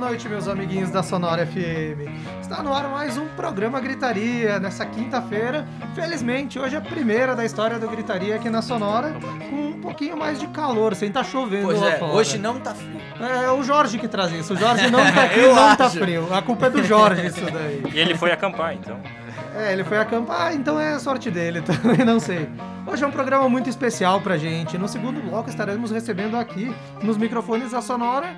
noite, meus amiguinhos da Sonora FM. Está no ar mais um programa Gritaria nessa quinta-feira. Felizmente, hoje é a primeira da história do Gritaria aqui na Sonora, com um pouquinho mais de calor, sem tá chovendo Pois lá é, fora. hoje não tá frio. É o Jorge que traz isso. O Jorge não tá aqui, não tá acho. frio. A culpa é do Jorge isso daí. E ele foi acampar, então. É, ele foi acampar, então é sorte dele, também não sei. Hoje é um programa muito especial pra gente. No segundo bloco estaremos recebendo aqui, nos microfones da Sonora,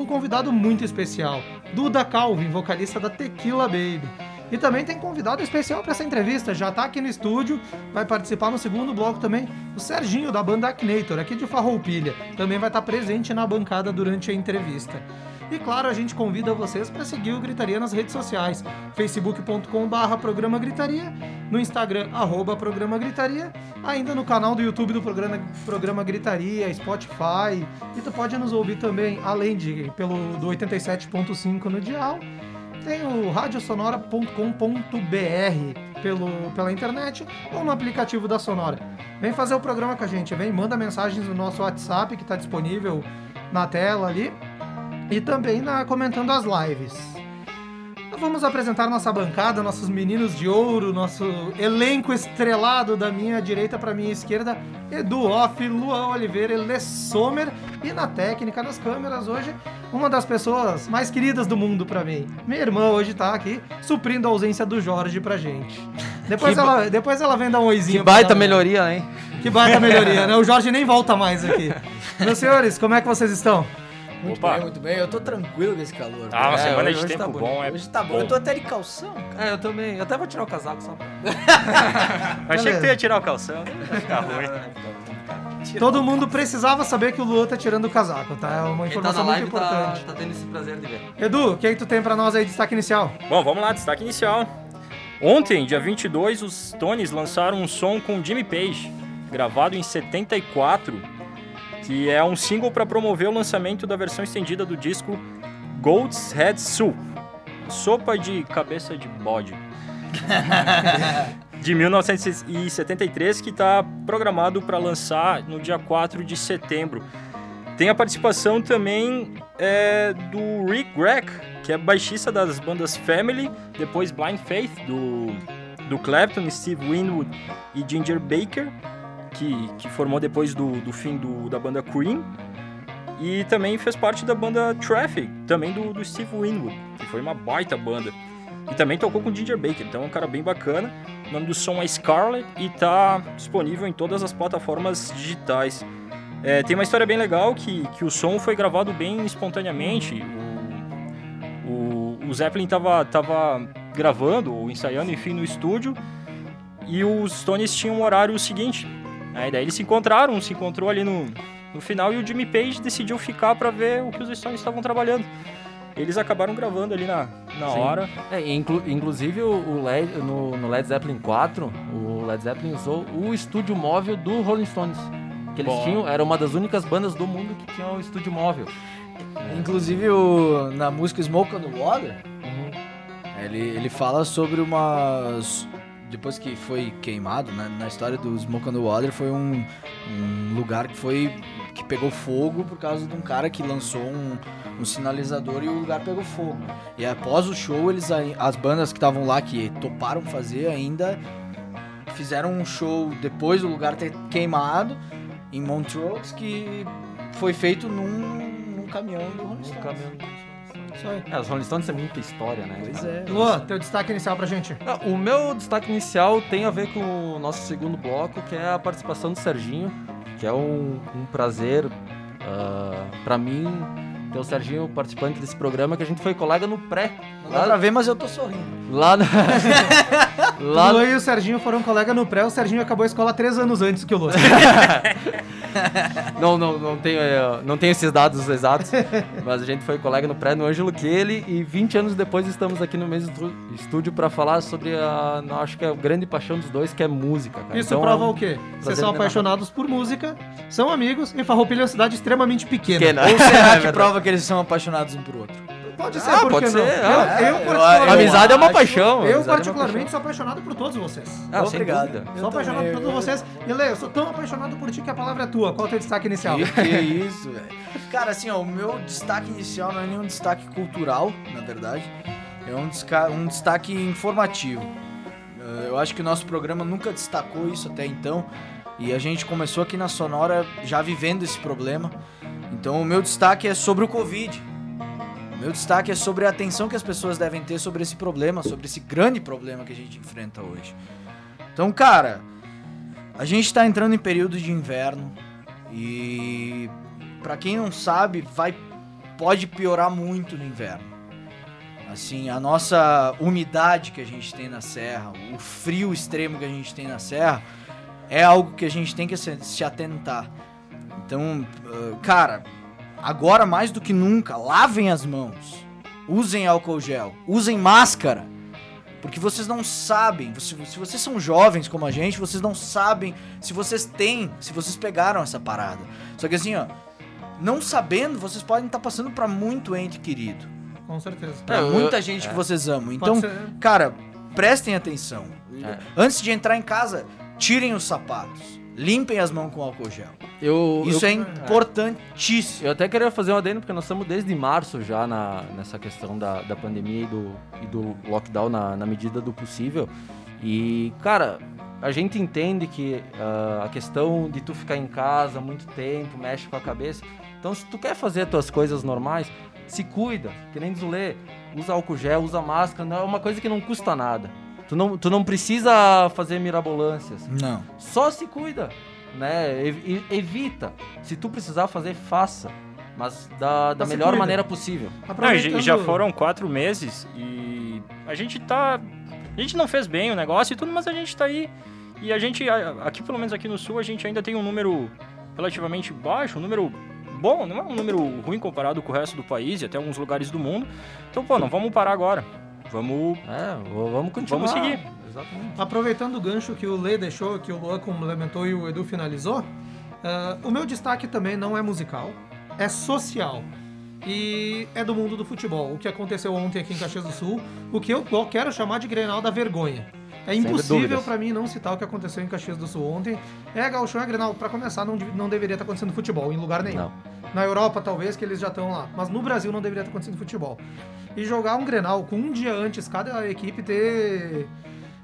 um convidado muito especial, Duda Calvin, vocalista da Tequila Baby. E também tem convidado especial para essa entrevista, já tá aqui no estúdio, vai participar no segundo bloco também, o Serginho da banda Akinator, aqui de Farroupilha, também vai estar presente na bancada durante a entrevista. E claro, a gente convida vocês para seguir o Gritaria nas redes sociais, facebook.com/barra programa Gritaria, no Instagram arroba programa Gritaria, ainda no canal do YouTube do programa, programa Gritaria, Spotify, e tu pode nos ouvir também, além de pelo do 87.5 no dial, tem o radiosonora.com.br pelo, pela internet ou no aplicativo da Sonora. Vem fazer o programa com a gente, vem, manda mensagens no nosso WhatsApp que está disponível na tela ali e também na, comentando as lives. Então vamos apresentar nossa bancada, nossos meninos de ouro, nosso elenco estrelado da minha direita para minha esquerda, Edu Off, Luan Oliveira, Elê Sommer e na técnica, nas câmeras hoje, uma das pessoas mais queridas do mundo para mim. Minha irmã hoje tá aqui suprindo a ausência do Jorge pra gente. Depois, Que ela, depois ela vem dar um oizinho. Que baita melhoria, hein? Que baita melhoria, né? O Jorge nem volta mais aqui. Meus senhores, como é que vocês estão? Muito Opa. bem, muito bem. Eu tô tranquilo com esse calor. Ah, uma É, semana hoje- de hoje tempo tá bom é Hoje tá bom. bom. Eu tô até de calção, cara. É, eu também. Eu até vou tirar o casaco só. Achei que tu ia tirar o calção. Vai ficar ruim. Todo mundo precisava saber que o Luan tá tirando o casaco, tá? É uma tá informação na muito live tá, importante. tá tendo esse prazer de ver. Edu, o que aí tu tem pra nós aí, destaque inicial? Bom, vamos lá, destaque inicial. Ontem, dia 22, os Tones lançaram um som com Jimmy Page, gravado em 74, que é um single para promover o lançamento da versão estendida do disco Gold's Head Soup, sopa de cabeça de bode. de 1973, que está programado para lançar no dia 4 de setembro. Tem a participação também é, do Rick Greck, que é baixista das bandas Family, depois Blind Faith, do, do Clapton, Steve Winwood e Ginger Baker, que, que formou depois do, do fim do, da banda Cream. E também fez parte da banda Traffic, também do, do Steve Winwood, que foi uma baita banda. E também tocou com Ginger Baker, então é um cara bem bacana. O nome do som é Scarlet e tá disponível em todas as plataformas digitais. É, tem uma história bem legal que, que o som foi gravado bem espontaneamente. O, o, o Zeppelin tava, tava gravando ou ensaiando, enfim, no estúdio. E os Stones tinham um horário seguinte. Aí daí eles se encontraram, um se encontrou ali no, no final e o Jimmy Page decidiu ficar para ver o que os Stones estavam trabalhando. Eles acabaram gravando ali na, na Sim. hora. É, inclu- inclusive o Led, no, no Led Zeppelin 4, o Led Zeppelin usou o estúdio móvel do Rolling Stones. Que eles Bom. tinham, era uma das únicas bandas do mundo que tinham o estúdio móvel. Inclusive, o, na música Smoke on the Water, Uhum. ele, ele fala sobre umas... Depois que foi queimado, né, na história do Smoke on the Water, foi um, um lugar que foi... Que pegou fogo por causa de um cara que lançou um, um sinalizador e o lugar pegou fogo. E após o show, eles as bandas que estavam lá, que toparam fazer ainda, fizeram um show depois do lugar ter queimado em Montreux, que foi feito num, num caminhão do Rolling Stones. Isso aí. É, os Rolling Stones é muita história, né? Pois cara? é. Luan, teu destaque inicial pra gente. Ah, O meu destaque inicial tem a ver com o nosso segundo bloco, que é a participação do Serginho, que é um, um prazer ah, pra mim ter o Serginho participante desse programa, que a gente foi colega no pré. Dá pra ver, mas eu tô sorrindo. Lá no, Lá O Luan e o Serginho foram colega no pré, o Serginho acabou a escola três anos antes que o Luan. Não, não, não tenho, eh, não tenho esses dados exatos, mas a gente foi colega no pré no Ângelo Kelly e 20 anos depois estamos aqui no mesmo estúdio para falar sobre a, acho que é a grande paixão dos dois, que é música, cara. Isso Então, prova é um o quê? Vocês são apaixonados por música, são amigos e Farroupilha é uma cidade extremamente pequena. Pequena. Ou É será que verdade. prova que eles são apaixonados um por outro? Pode ser, Ah, pode que não? ser, Eu, ah, eu, eu- particularmente, Amizade é uma paixão. eu amizade é particularmente sou apaixonado por todos vocês. Ah, sem Obrigado. dúvida. Sou apaixonado também, por todos eu- vocês. E Lê, eu sou tão apaixonado por ti que a palavra é tua. Qual é o teu destaque inicial? Que, que isso, velho. Cara, assim, ó, o meu destaque inicial não é nenhum destaque cultural, na verdade. É um, desca- um destaque informativo. Eh, Eu acho que o nosso programa nunca destacou isso até então. E a gente começou aqui na Sonora já vivendo esse problema. Então o meu destaque é sobre o Covid. Meu destaque é sobre a atenção que as pessoas devem ter sobre esse problema, sobre esse grande problema que a gente enfrenta hoje. Então, cara, a gente tá entrando em período de inverno e Pra quem não sabe, vai pode piorar muito no inverno. Assim, a nossa umidade que a gente tem na serra, o frio extremo que a gente tem na serra, é algo que a gente tem que se, se atentar. Então, ah, cara, agora mais do que nunca, lavem as mãos. Usem álcool gel, usem máscara. Porque vocês não sabem, se, vocês são jovens como a gente, vocês não sabem se vocês têm, se vocês pegaram essa parada. Só que assim, ó, não sabendo, vocês podem estar passando pra muito ente querido. Com certeza. Pra É, eu- muita eu- gente é. que vocês amam. Então, cara, prestem atenção. É. Antes de entrar em casa, tirem os sapatos. Limpem as mãos com álcool gel. Eu, Isso eu, é importantíssimo. eu até queria fazer um adendo, porque nós estamos desde março já na, nessa questão da, da pandemia e do, e do lockdown na, na medida do possível. E, cara, a gente entende que ah, a questão de tu ficar em casa muito tempo mexe com a cabeça. Então, se tu quer fazer as tuas coisas normais, se cuida, que nem diz o Lê, usa álcool gel, usa máscara, não é uma coisa que não custa nada. Tu não, tu não precisa fazer mirabolâncias. Não. Só se cuida, né? Ev- evita. Se tu precisar fazer, faça. Mas da, da Mas melhor maneira possível. Não, e já- Aproveitando- já foram quatro meses e a gente tá. A gente não fez bem o negócio e tudo, mas a gente tá aí. E a gente, aqui pelo menos aqui no sul, a gente ainda tem um número relativamente baixo, um número bom, não é um número ruim comparado com o resto do país e até alguns lugares do mundo. Então, pô, não vamos parar agora. Vamos. É, vamos continuar. Vamos seguir. Exatamente. Aproveitando o gancho que o Lê deixou, que o Luan complementou e o Edu finalizou, ah, o meu destaque também não é musical, é social. E é do mundo do futebol. O que aconteceu ontem aqui em Caxias do Sul, o que eu quero chamar de Grenal da vergonha. É impossível pra mim não citar o que aconteceu em Caxias do Sul ontem. É Gauchão, é Grenal. Pra começar, não, não deveria estar acontecendo futebol em lugar nenhum. Não. Na Europa, talvez, que eles já estão lá. Mas no Brasil não deveria estar acontecendo futebol. E jogar um Grenal com um dia antes, cada equipe ter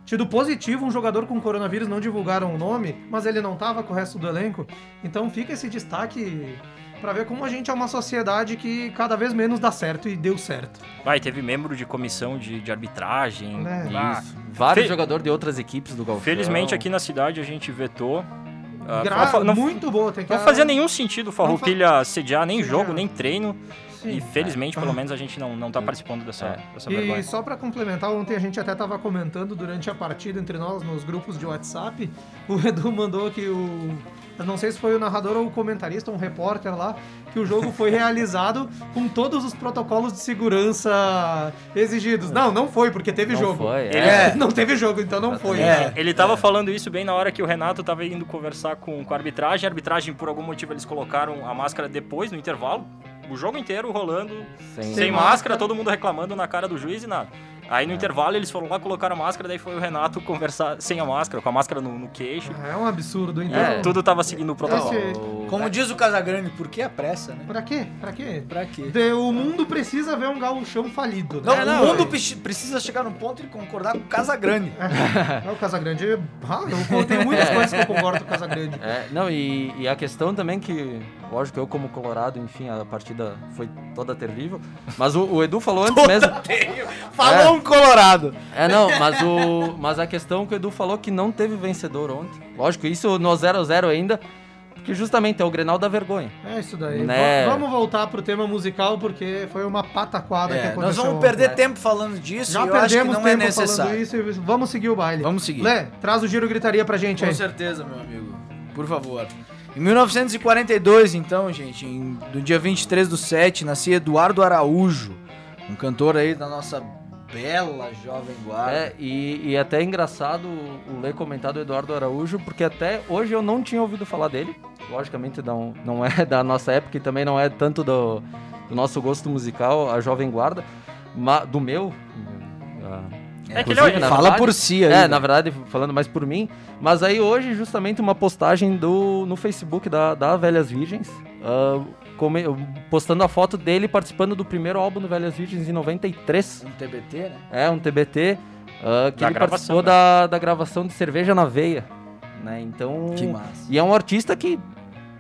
tido positivo um jogador com coronavírus, não divulgaram o nome, mas ele não tava com o resto do elenco. Então fica esse destaque pra ver como a gente é uma sociedade que cada vez menos dá certo e deu certo. Vai, teve membro de comissão de, de arbitragem. Né? Isso. Vários Fe- jogadores de outras equipes do Galchão. Felizmente aqui na cidade a gente vetou. Ah, Gra- fa- não, muito boa, tem que não fazia nenhum sentido o Farroupilha sediar nem jogo, é. nem treino. Sim. E felizmente, pelo menos, a gente não, não tá participando dessa, É. dessa E vergonha. só pra complementar, ontem a gente até tava comentando durante a partida entre nós nos grupos de WhatsApp. O Edu mandou que o. Eu não sei se foi o narrador ou o comentarista, um repórter lá, que o jogo foi realizado com todos os protocolos de segurança exigidos. Não, não foi, porque teve Não jogo. foi, Ele- é. Não teve jogo, então não foi. É. Ele tava falando isso bem na hora que o Renato tava indo conversar com, com a arbitragem. A arbitragem, por algum motivo, eles colocaram a máscara depois, no intervalo. O jogo inteiro rolando Sem- sem, máscara. máscara, todo mundo reclamando na cara do juiz e nada. Aí no intervalo eles foram lá, colocaram a máscara, daí foi o Renato conversar sem a máscara, com a máscara no, no queixo. É um absurdo, então. É. Tudo tava seguindo o protocolo. Esse- Como diz o Casagrande, por que a pressa, né? Pra quê? Pra quê? Pra quê? De- O mundo precisa ver um gauchão falido. Não, né? o mundo pre- precisa chegar num ponto de concordar com o Casagrande. É, o Casagrande. Ah, eu tenho muitas coisas que eu concordo com o Casagrande. É, não, e, e a questão também que, lógico, eu como colorado, enfim, a partida foi toda terrível, mas o, o Edu falou antes mesmo... Falou um colorado. É, não, mas, o, mas a questão que o Edu falou que não teve vencedor ontem. Lógico, isso no 0x0 ainda, que justamente é o Grenal da vergonha. É isso daí. Né? Va- Vamos voltar pro tema musical, porque foi uma pataquada que É, aconteceu. nós vamos ontem. perder tempo falando disso Já que perdemos não tempo é necessário. falando isso e vamos seguir o baile. Vamos seguir. Lé, traz o giro gritaria pra gente Com aí. certeza, meu amigo. Por favor. Em 1942, então, gente, em- do dia 23 do 7, nascia Eduardo Araújo, um cantor aí da nossa bela jovem guarda. É, e, e até é engraçado o Lê comentar do Eduardo Araújo, porque até hoje eu não tinha ouvido falar dele. Logicamente não, não é da nossa época e também não é tanto do, do nosso gosto musical, a Jovem Guarda, mas do meu. É que ele é- na Fala verdade- por si aí. É, né? na verdade, falando mais por mim. Mas aí hoje, justamente, uma postagem do, no Facebook da, da Velhas Virgens, ah, come- postando a foto dele participando do primeiro álbum do Velhas Virgens em 93. Um TBT, né? É, um TBT, ah, que Da ele gravação, participou né? da, da gravação de Cerveja na Veia. Né? Então, Que massa. e é um artista que,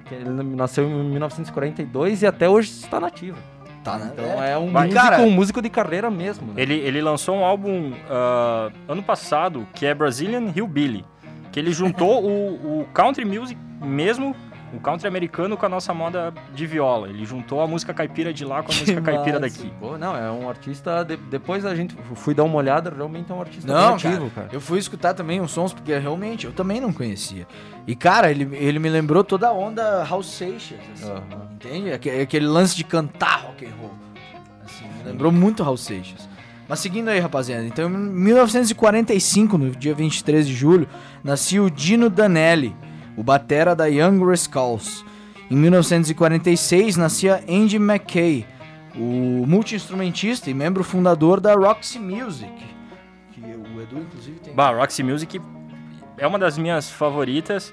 que ele nasceu em 1942 e até hoje está nativo. Tá, né? Então é, um, Vai, músico, cara. um músico de carreira mesmo. Né? Ele, ele lançou um álbum ah, ano passado que é Brazilian Hillbilly. Que ele juntou o, o country music mesmo, o country americano com a nossa moda de viola. Ele juntou a música caipira de lá com a música caipira massa. daqui. Pô, não, é um artista. de- depois a gente fui dar uma olhada, realmente é um artista Não, nativo, cara, cara. Eu fui escutar também uns sons, porque realmente eu também não conhecia. E, cara, ele, ele me lembrou toda a onda House Seixas, assim, Aham. entende? Aque- Aquele lance de cantar rock and roll. Assim, me lembrou muito House Seixas. Mas seguindo aí, rapaziada. Então, em 1945, no dia 23 de julho, nascia o Dino Danelli, o batera da Young Rascals. Em 1946, nascia Andy McKay, o multi-instrumentista e membro fundador da Roxy Music. Que o Edu, inclusive, tem... Bah, Roxy Music é uma das minhas favoritas.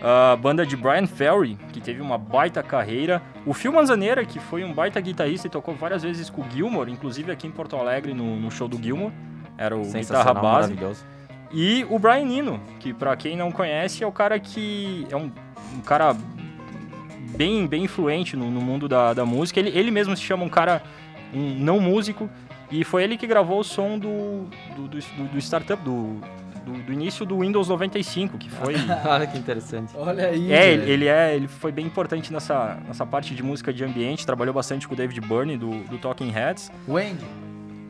A banda de Brian Ferry, que teve uma baita carreira. O Phil Manzaneira, que foi um baita guitarrista e tocou várias vezes com o Gilmore, inclusive aqui em Porto Alegre, no, no show do Gilmore. Era o guitarra Sensacional, base. maravilhoso. E o Brian Eno, que pra quem não conhece é o cara que é um, um cara bem, bem influente no, no mundo da, da música. Ele, ele mesmo se chama um cara, um não músico, e foi ele que gravou o som do, do, do, do- do startup, do, do, do início do Windows 95, que foi... Olha que interessante. Olha aí, É, ele, ele é, ele foi bem importante nessa, nessa parte de música de ambiente, trabalhou bastante com o David Byrne do, do Talking Heads. Wendy.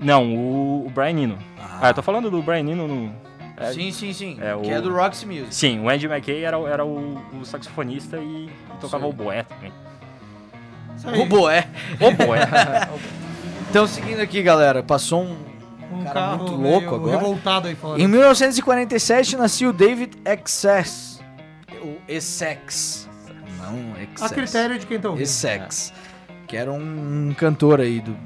Não, o, o Brian Eno. Ah. Ah, eu tô falando do Brian Eno no... é, sim, sim, sim. é que o- é do Roxy Music. Sim, o Andy McKay era, era o, o saxofonista e, tocava Sim. o boé também. O Boé. O boé. Então, seguindo aqui, galera, passou um... Um cara carro muito louco agora. revoltado aí fora. Em 1947 nasceu o David Excess. O Essex. Não, A Excess. critério de quem tá ouvindo. Essex. Que era um cantor aí do,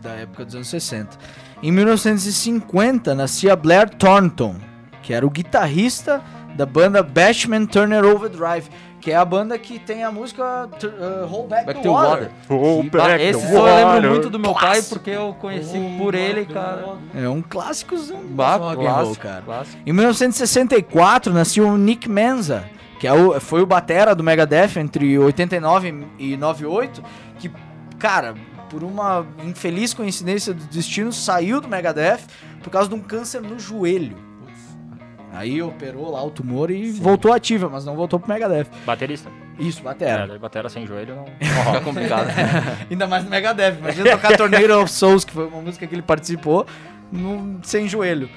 da época dos anos 60. Em 1950 nascia Blair Thornton, que era o guitarrista da banda Bashman Turner Overdrive, que é a banda que tem a música uh, Hold Back, Back the to Water. Water. O Bah, esse só eu lembro muito do meu pai, porque eu conheci por ele, cara. É um clássicozão do Bah, rock roll, clássico, cara. clássico. Em 1964 nasceu o Nick Menza, que é o- foi o batera do Megadeth entre 89 e 98, que, cara, por uma infeliz coincidência do destino, saiu do Megadeth por causa de um câncer no joelho. Aí operou lá o tumor e voltou ativa, mas não voltou pro Megadeth. Baterista. Isso, batera. É, batera sem joelho não. Fica complicado. Ainda mais no Megadeth. Imagina tocar Tornado of Souls, que foi uma música que ele participou, no- sem joelho.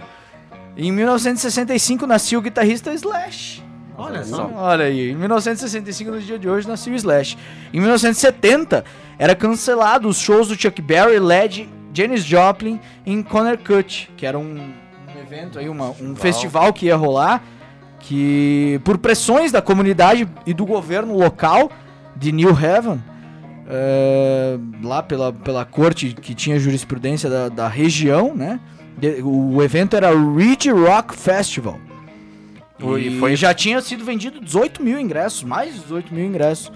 Em 1965 nasceu o guitarrista Slash. Olha só. Olha aí, em 1965, no dia de hoje, nasceu o Slash. Em 1970, era cancelado os shows do Chuck Berry, Led, Janis Joplin em Connecticut, que era um, um evento aí, uma- um festival que ia rolar, que por pressões da comunidade e do governo local de New Haven, é, lá pela, pela corte que tinha jurisprudência da, da região, né? de- o evento era o Ridge Rock Festival. E foi- já tinha sido vendido 18 mil ingressos, mais de 18 mil ingressos.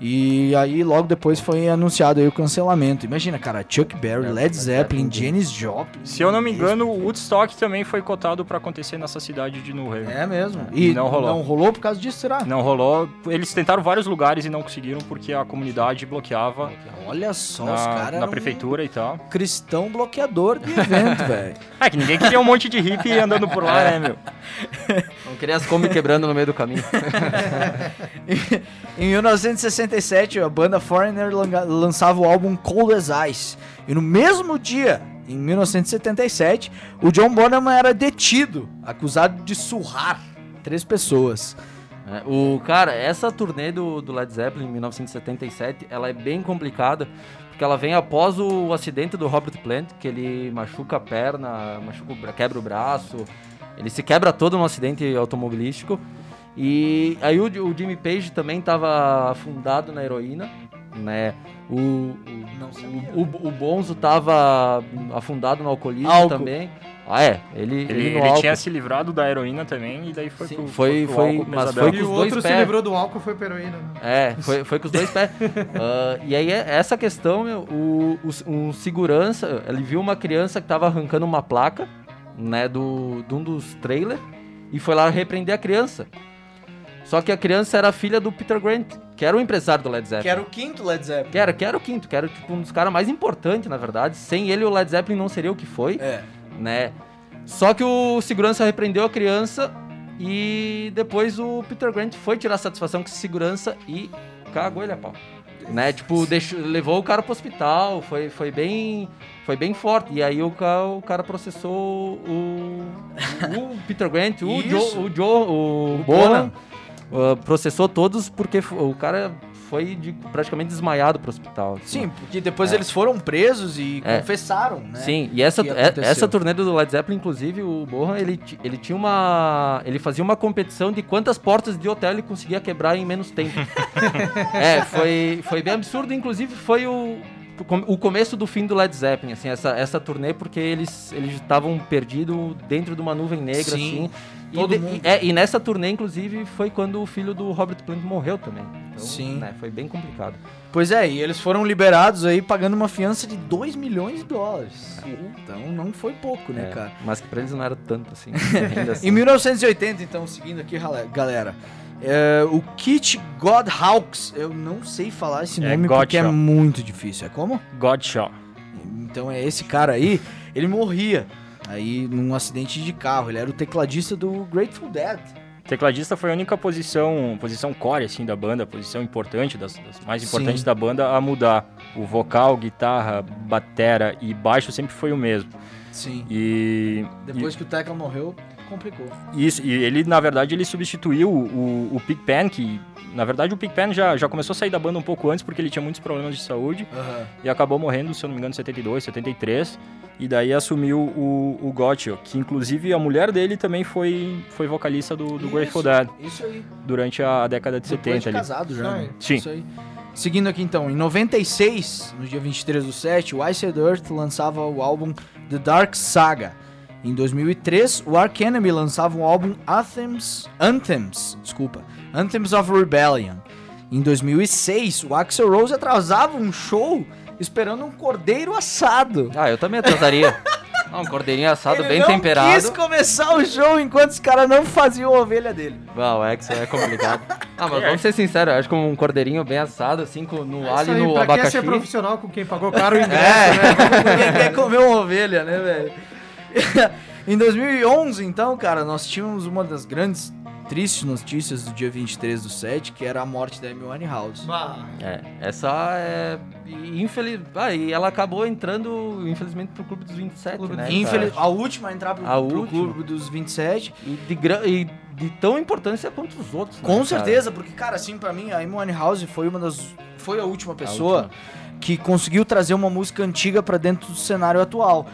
E aí logo depois foi anunciado aí o cancelamento. Imagina, cara, Chuck Berry, Led Zeppelin, Janis Joplin. Se eu não me engano, o Woodstock também foi cotado pra acontecer nessa cidade de New Haven. É mesmo. E Não rolou. Não rolou por causa disso, será? Não rolou. Eles tentaram vários lugares e não conseguiram porque a comunidade bloqueava Olha só, os na, caras na eram prefeitura e tal. um cristão bloqueador de evento, velho. É que ninguém queria um monte de hippie andando por lá, né, meu? Não queria as Kombi quebrando no meio do caminho. em 1967, a banda Foreigner lançava o álbum Cold as Ice. E no mesmo dia, em 1977, o John Bonham era detido, acusado de surrar três pessoas. É, o cara, essa turnê do, do Led Zeppelin em 1977, ela é bem complicada, porque ela vem após o acidente do Robert Plant, que ele machuca a perna, machuca, o bra- quebra o braço, ele se quebra todo no acidente automobilístico. E aí o, o Jimmy Page também estava afundado na heroína, né? O, o, o, o, o Bonzo tava afundado no alcoolismo Álcool. também. Ah, é. Ele, Ele, ele, ele tinha se livrado da heroína também e daí foi Sim, pro, foi- pro foi- álcool mas foi E com o os dois outro se pés. livrou do álcool foi pra heroína. Né? É, foi, foi com os dois pés. Ah, e aí, é- essa questão, meu, o, o, um segurança, ele viu uma criança que tava arrancando uma placa, né, do, de um dos trailers, e foi lá repreender a criança. Só que a criança era filha do Peter Grant, que era o empresário do Led Zeppelin. Que era o quinto Led Zeppelin. Que era, que era o quinto, que era tipo, um dos caras mais importantes, na verdade. Sem ele, o Led Zeppelin não seria o que foi É. né? Só que o segurança repreendeu a criança e depois o Peter Grant foi tirar satisfação com esse segurança e cagou ele a pau. Né? Tipo, deixou, levou o cara pro hospital, foi, foi bem foi bem forte. E aí o cara, o cara processou o, o Peter Grant, o. Joe, o, Joe, o, Bonham, uh, processou todos porque o cara foi de- praticamente desmaiado pro hospital. assim. Sim, porque depois É. eles foram presos e É. confessaram, né? Sim, e essa, é- essa turnê do Led Zeppelin, inclusive, o Bonham, ele, ele tinha uma... Ele fazia uma competição de quantas portas de hotel ele conseguia quebrar em menos tempo. é, foi, foi bem absurdo, inclusive foi o, o começo do fim do Led Zeppelin, assim, essa, essa turnê, porque eles eles estavam perdidos dentro de uma nuvem negra, Sim, assim. E, de- e- é, e nessa turnê, inclusive, foi quando o filho do Robert Plant morreu também. Então, Sim. né, foi bem complicado. Pois é, e eles foram liberados aí pagando uma fiança de 2 milhões de dólares. Então não foi pouco, né, É, cara? Mas que pra eles não era tanto, assim. assim. Em 1980, então, seguindo aqui, galera, é, o Kit Godhawks, eu não sei falar esse É nome porque é muito difícil. É como? Godshall. Então é esse cara aí, ele morria aí num acidente de carro. Ele era o tecladista do Grateful Dead. Tecladista foi a única posição, posição core assim da banda, posição importante das, das mais Sim. importantes da banda a mudar. O vocal, guitarra, batera e baixo sempre foi o mesmo. Sim. E Depois que o Tecla morreu, complicou. e isso, e ele na verdade ele substituiu o, o Pig Pen, que na verdade o Pig Pen já, já começou a sair da banda um pouco antes porque ele tinha muitos problemas de saúde e acabou morrendo, se eu não me engano, em 72, 73. E daí assumiu o, o que inclusive a mulher dele também foi, foi vocalista do, do Grateful Dead Isso aí. durante a, a década de Depois 70 de ali. casado já, né? Sim. Isso aí. Seguindo aqui então, em 96, no dia 23 do 7, o Iced Earth lançava o álbum The Dark Saga. Em 2003, o Ark Enemy lançava um álbum Anthems, Anthems, desculpa, Anthems of Rebellion. Em 2006, o Axel Rose atrasava um show esperando um cordeiro assado. Ah, eu também atrasaria. Ah, um cordeirinho assado Ele bem não temperado. quis começar o show enquanto os caras não faziam a ovelha dele. Ah, o Exo é complicado. Ah, mas vamos ser sinceros, eu acho que um cordeirinho bem assado, assim, com, no É alho e no pra que abacaxi. ser profissional com quem pagou caro o ingresso, É, né? Quem quer comer uma ovelha, né, velho? em 2011, então, cara, nós tínhamos uma das grandes tristes notícias do dia 23 do 7, que era a morte da Amy Winehouse. Bah, É, essa é. e Infeliz... Ah, e ela acabou entrando, infelizmente, pro Clube dos 27, Clube né? Infeliz... cara? A última a entrar pro, A pro clube dos 27. E de, gra... e de tão importância quanto os outros. né, Com cara? certeza, porque, cara, assim, pra mim, a Amy Winehouse foi uma das... Foi a última pessoa última. que conseguiu trazer uma música antiga pra dentro do cenário atual.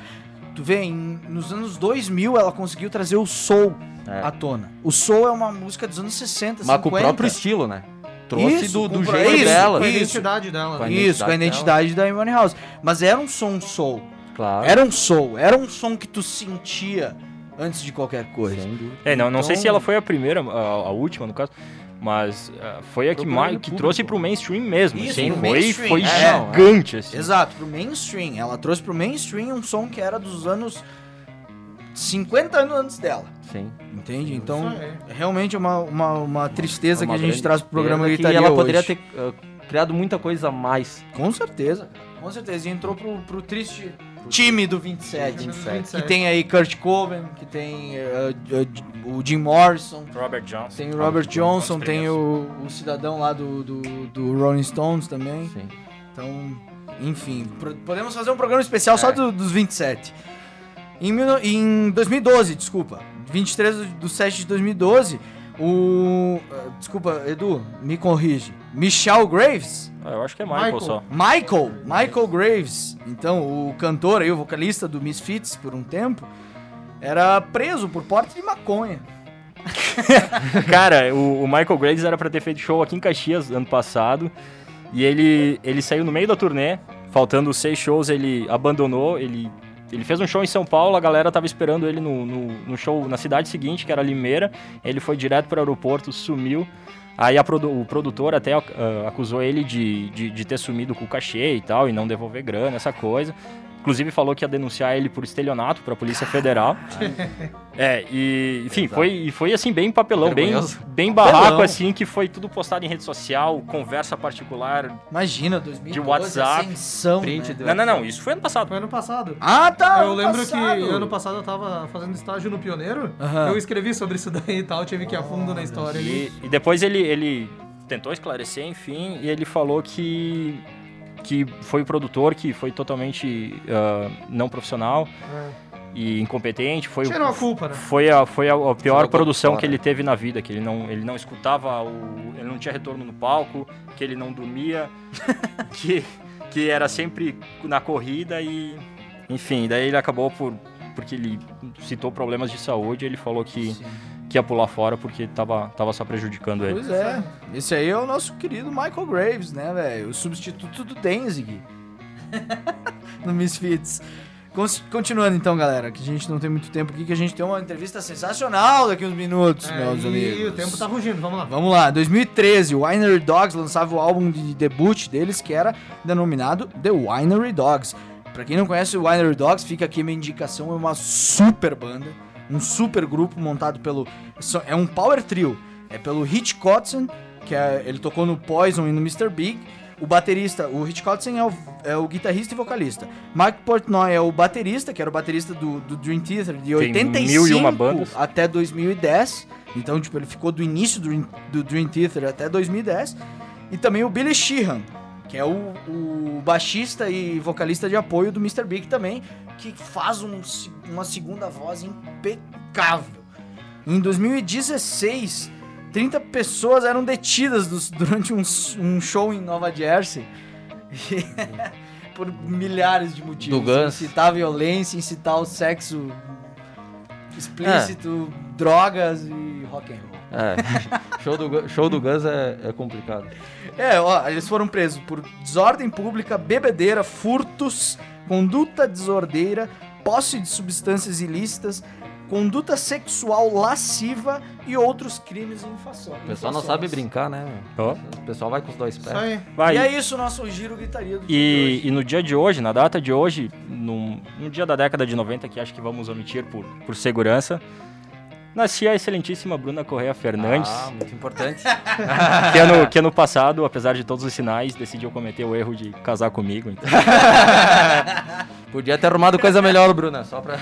Tu vê, em- nos anos 2000 ela conseguiu trazer o soul É. à tona. O soul é uma música dos anos 60, Mas com o 50. próprio estilo, né? Trouxe Isso, do, do jeito isso, dela. com a Isso. identidade dela. Com a né? Isso, com a identidade identidade da Amy House. Mas era um som soul. Claro. Era um soul. Era um som que tu sentia antes de qualquer coisa. Sem dúvida. É, não, não sei Então- se ela foi a primeira, a, a última no caso, mas ah, foi a que, mais, que trouxe pro mainstream mesmo. Isso, assim, pro foi mainstream, foi é. gigante, assim. Exato, pro mainstream. Ela trouxe pro mainstream um som que era dos anos 50 anos antes dela. Sim. Entende? Então, aí. realmente é uma, uma, uma tristeza Uma que a gente traz pro programa Gritaria ela poderia hoje. ter ah, criado muita coisa a mais. Com certeza. Com certeza. E entrou pro, pro triste time do 27. Time do Que 27. tem aí Kurt Cobain, que tem eh, eh, o Jim Morrison, Robert Johnson. tem o Robert Johnson, tem o, o cidadão lá do, do, do Rolling Stones também. Sim. Então, enfim, podemos fazer um programa especial É. só do- dos 27. Em, mil- em 2012, desculpa, 23 de- do 7 de 2012, o. eh, Desculpa, Edu, me corrige. Michelle Graves. Ah, eu acho que é Michael, Michael. só. Michael, Michael Graves, então o cantor aí, o vocalista do Misfits por um tempo, era preso por porte de maconha. Cara, o, o Michael Graves era pra ter feito show aqui em Caxias ano passado. E ele, ele saiu no meio da turnê, faltando seis shows, ele abandonou. Ele, ele fez um show em São Paulo, a galera tava esperando ele no, no, no show na cidade seguinte, que era Limeira. Ele foi direto pro aeroporto, sumiu. Aí produ- o produtor até ah, acusou ele de, de, de ter sumido com o cachê e tal, e não devolver grana, essa coisa. Inclusive falou que ia denunciar ele por estelionato pra Polícia Federal. É, e enfim, foi, e foi assim, bem papelão, bem, Vergonhoso. bem barraco, Papelão. assim, que foi tudo postado em rede social, conversa particular. Imagina, 2012, De WhatsApp, ascensão, Print né? Não, não, não, isso foi ano passado. Foi ano passado. Ah, tá! eu ano lembro passado. que ano passado eu tava fazendo estágio no Pioneiro. Aham. Eu escrevi sobre isso daí e tal, tive que ir a fundo na história ali. E, e depois ele, ele tentou esclarecer, enfim, e ele falou que, que foi o produtor que foi totalmente ah, não profissional e incompetente. Foi, o- Tirou a culpa, né? Foi a, foi a, a pior produção fora. que ele teve na vida, que ele não, ele não escutava, o, ele não tinha retorno no palco, que ele não dormia, que, que era sempre na corrida e... Enfim, daí ele acabou por... Porque ele citou problemas de saúde, ele falou que, que ia pular fora porque tava, tava só prejudicando ele. Pois é. Esse aí é o nosso querido Michael Graves, né, velho? O substituto do Danzig. no Misfits. Continuando então, galera, que a gente não tem muito tempo aqui, que a gente tem uma entrevista sensacional daqui uns minutos, É, meus e amigos. o tempo tá rugindo, vamos lá. Vamos lá, 2013, o Winery Dogs lançava o álbum de debut deles, que era denominado The Winery Dogs. Pra quem não conhece o Winery Dogs, fica aqui minha indicação, é uma super banda, um super grupo montado pelo... É um power trio, é pelo Rich Kotzen, que é- ele tocou no Poison e no Mr. Big, o baterista, o Rich Kotzen é o, é o guitarrista e vocalista. Mike Portnoy é o baterista, que era o baterista do, do Dream Theater de 85 mil e uma bandas. até 2010. Então, tipo, ele ficou do início do, do Dream Theater até 2010. E também o Billy Sheehan, que é o, o baixista e vocalista de apoio do Mr. Big também, que faz um uma segunda voz impecável. Em 2016, 30 pessoas eram detidas dos- durante um, um show em Nova Jersey. por milhares de motivos. Do Guns. Incitar violência, incitar o sexo explícito, drogas e rock and roll. É, show do, show do Guns é, é complicado. É, ó, eles foram presos por desordem pública, bebedeira, furtos, conduta desordeira, posse de substâncias ilícitas, conduta sexual lasciva e outros crimes e infrações. O pessoal não sabe brincar, né? Ó. O pessoal vai com os dois pés. aí. Vai, E é isso, nosso giro gritaria do E, e no dia de hoje, na data de hoje, num, no dia da década de 90, que acho que vamos omitir por, por segurança, nascia a excelentíssima Bruna Correia Fernandes, Ah, muito importante. que, ano, que ano passado, apesar de todos os sinais, decidiu cometer o erro de casar comigo. Então, Podia ter arrumado coisa melhor, Bruna, só pra...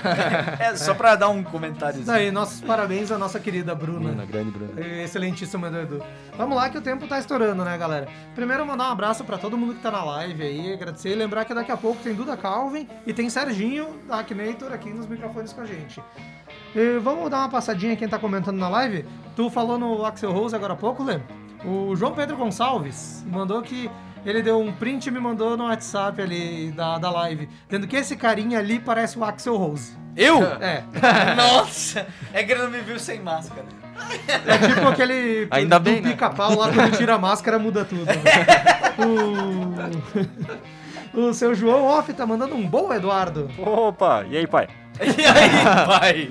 É, só pra dar um comentário. Isso aí, nossos parabéns à nossa querida Bruna. Bruna, grande Bruna. Excelentíssimo Edu. Vamos lá que o tempo tá estourando, né, galera? Primeiro mandar um abraço pra todo mundo que tá na live aí, agradecer e lembrar que daqui a pouco tem Duda Calvin e tem Serginho da Akinator aqui nos microfones com a gente. E vamos dar uma passadinha quem tá comentando na live. Tu falou no Axel Rose agora há pouco, Lê? O João Pedro Gonçalves mandou que ele deu um print e me mandou no WhatsApp ali da, da live, dizendo que esse carinha ali parece o Axel Rose. Eu? É, Nossa! É que ele não me viu sem máscara. É tipo aquele Ainda do bem, né? pica-pau lá quando tira a máscara muda tudo. né? o... o seu João Off tá mandando um bom Eduardo. opa, e aí, pai? E aí, pai?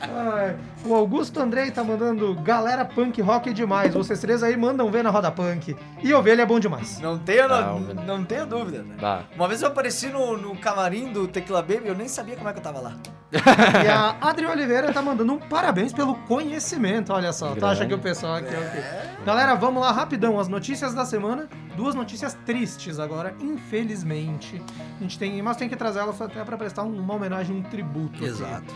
Ai, O Augusto Andrei tá mandando galera punk rock demais. Vocês três aí mandam ver na roda punk. E ovelha é bom demais. Não tenho, Ah, não, velho. não tenho dúvida, né? Bah. Uma vez eu apareci no, no camarim do Tequila Baby, eu nem sabia como é que eu tava lá. E a Adri Oliveira tá mandando um parabéns pelo conhecimento. Olha só, tu acha Grande. que o pessoal aqui é o quê? Galera, vamos lá rapidão. As notícias da semana. Duas notícias tristes agora, infelizmente. A gente tem, mas tem que trazer elas até pra prestar uma homenagem, um tributo. aqui.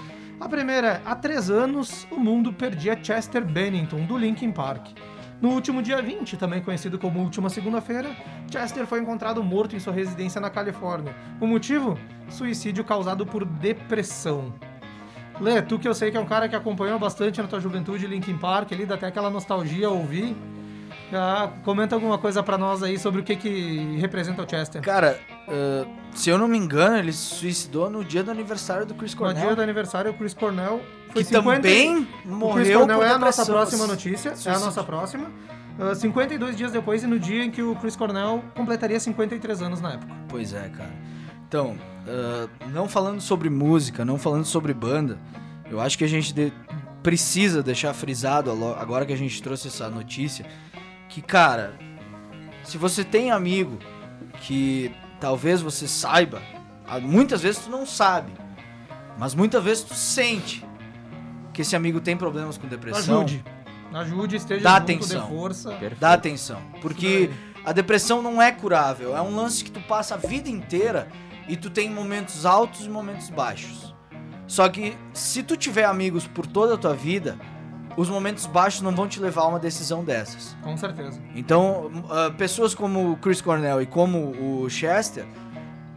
A primeira é, há três anos, o mundo perdia Chester Bennington, do Linkin Park. No último dia 20, também conhecido como última segunda-feira, Chester foi encontrado morto em sua residência na Califórnia. O motivo? Suicídio causado por depressão. Lê, tu que eu sei que é um cara que acompanhou bastante na tua juventude Linkin Park, ali dá até aquela nostalgia ouvir. Já comenta alguma coisa pra nós aí sobre o que que representa o Chester. Cara, ah, se eu não me engano, ele se suicidou no dia do aniversário do Chris No Cornell. dia do aniversário, o Chris Cornell foi que também O Chris morreu Cornell é a nossa próxima notícia. É a Suicídio. nossa próxima. Ah, 52 dias depois e no dia em que o Chris Cornell completaria 53 anos na época. Pois é, cara. Então, ah, não falando sobre música, não falando sobre banda, eu acho que a gente de- precisa deixar frisado, agora que a gente trouxe essa notícia, que, cara, se você tem amigo que talvez você saiba, ah, muitas vezes tu não sabe, mas muitas vezes tu sente que esse amigo tem problemas com depressão. Ajude. Ajude, esteja Dá junto, atenção. dê força. Perfeito. Dá atenção, porque a depressão não é curável, é um lance que tu passa a vida inteira e tu tem momentos altos e momentos baixos. Só que se tu tiver amigos por toda a tua vida, os momentos baixos não vão te levar a uma decisão dessas. Com certeza. Então, ah, pessoas como o Chris Cornell e como o Chester,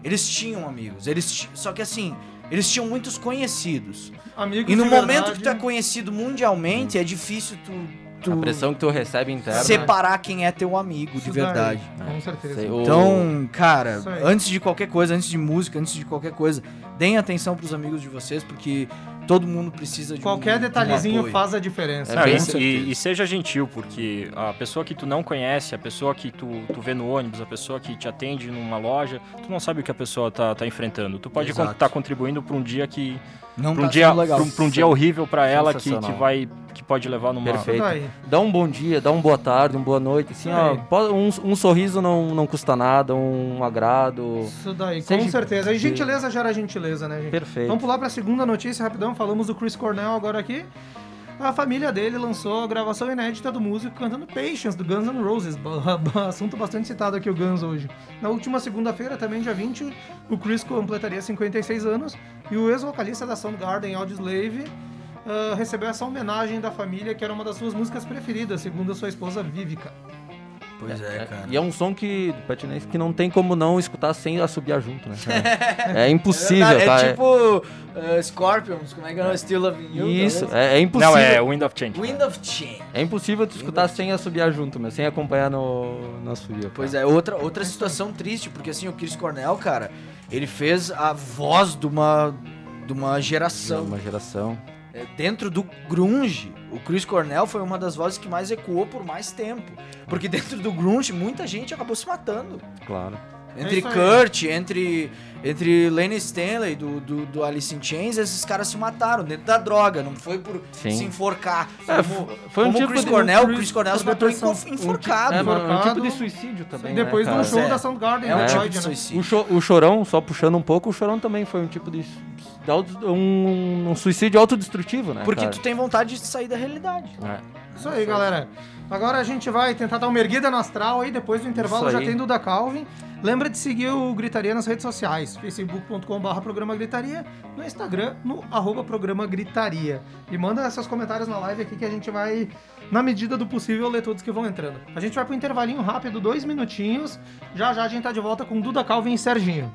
eles tinham amigos, eles só que assim, eles tinham muitos conhecidos. Amigos E no de momento verdade, que tu é conhecido mundialmente, é difícil tu, A pressão que tu recebe interna. separar quem é teu amigo de isso daí, verdade. Com certeza. Sei, o- Então, cara, antes de qualquer coisa, antes de música, antes de qualquer coisa, deem atenção pros amigos de vocês, porque todo mundo precisa de um- Qualquer de um detalhezinho apoio. faz a diferença. É bem e, e- seja gentil, porque a pessoa que tu não conhece, a pessoa que tu, tu vê no ônibus, a pessoa que te atende numa loja, tu não sabe o que a pessoa tá, tá enfrentando. Tu pode estar contribuindo para um dia que. Não Pra um, tá dia, legal. pra um, pra um dia horrível para ela que, que vai. Que pode levar numa. Perfeito. Dá um bom dia, dá uma boa tarde, uma boa noite. Assim, ó, um, um sorriso não, não custa nada, um agrado. Isso daí, com Seja- certeza. E gentileza gera gentileza, né, gente? Perfeito. Vamos pular para a segunda notícia rapidão. Falamos do Chris Cornell agora aqui. A família dele lançou a gravação inédita do músico cantando Patience, do Guns N' Roses. Assunto bastante citado aqui, o Guns, hoje. Na última segunda-feira, também dia 20, o Chris completaria 56 anos e o ex-vocalista da Soundgarden, Audioslave, ah, recebeu essa homenagem da família, que era uma das suas músicas preferidas, segundo a sua esposa Vivica. Pois é, É, cara. E é um som que, do Patinense, que não tem como não escutar sem assobiar junto, né? É, é impossível, é, tá? É tipo uh, Scorpions, como é que é o Still Loving You? Isso, é, é impossível. Não, é Wind of Change. Wind of Change. É impossível tu escutar sem assobiar junto, meu, sem acompanhar no, no assovio. Pois é, outra, outra situação triste, porque assim, o Chris Cornell, cara, ele fez a voz de uma, de uma geração. Uma geração. É, dentro do grunge, o Chris Cornell foi uma das vozes que mais ecoou por mais tempo. Porque dentro do grunge, muita gente acabou se matando. Claro. Entre aí. Kurt, entre, entre Lenny Stanley, do, do, do Alice in Chains, esses caras se mataram dentro da droga, não foi por Sim. se enforcar. É, como foi um como tipo o Chris de- Cornell, o Chris Chris Cornell se matou enforcado. É, mas é um tipo de suicídio também, Depois né, do show É. da Soundgarden, É um tipo de né? suicídio. O, cho- o Chorão, só puxando um pouco, o Chorão também foi um tipo de... um, um suicídio autodestrutivo, né, Porque cara? tu tem vontade de sair da realidade. É. Isso aí, galera. Agora a gente vai tentar dar uma erguida no astral aí, depois do intervalo já tem Duda Calvin. Lembra de seguir o Gritaria nas redes sociais, facebook.com.br programa Gritaria, no Instagram, no arroba programa Gritaria. E manda seus comentários na live aqui que a gente vai, na medida do possível, ler todos que vão entrando. A gente vai pro intervalinho rápido, dois minutinhos. Já já a gente tá de volta com Duda Calvin e Serginho.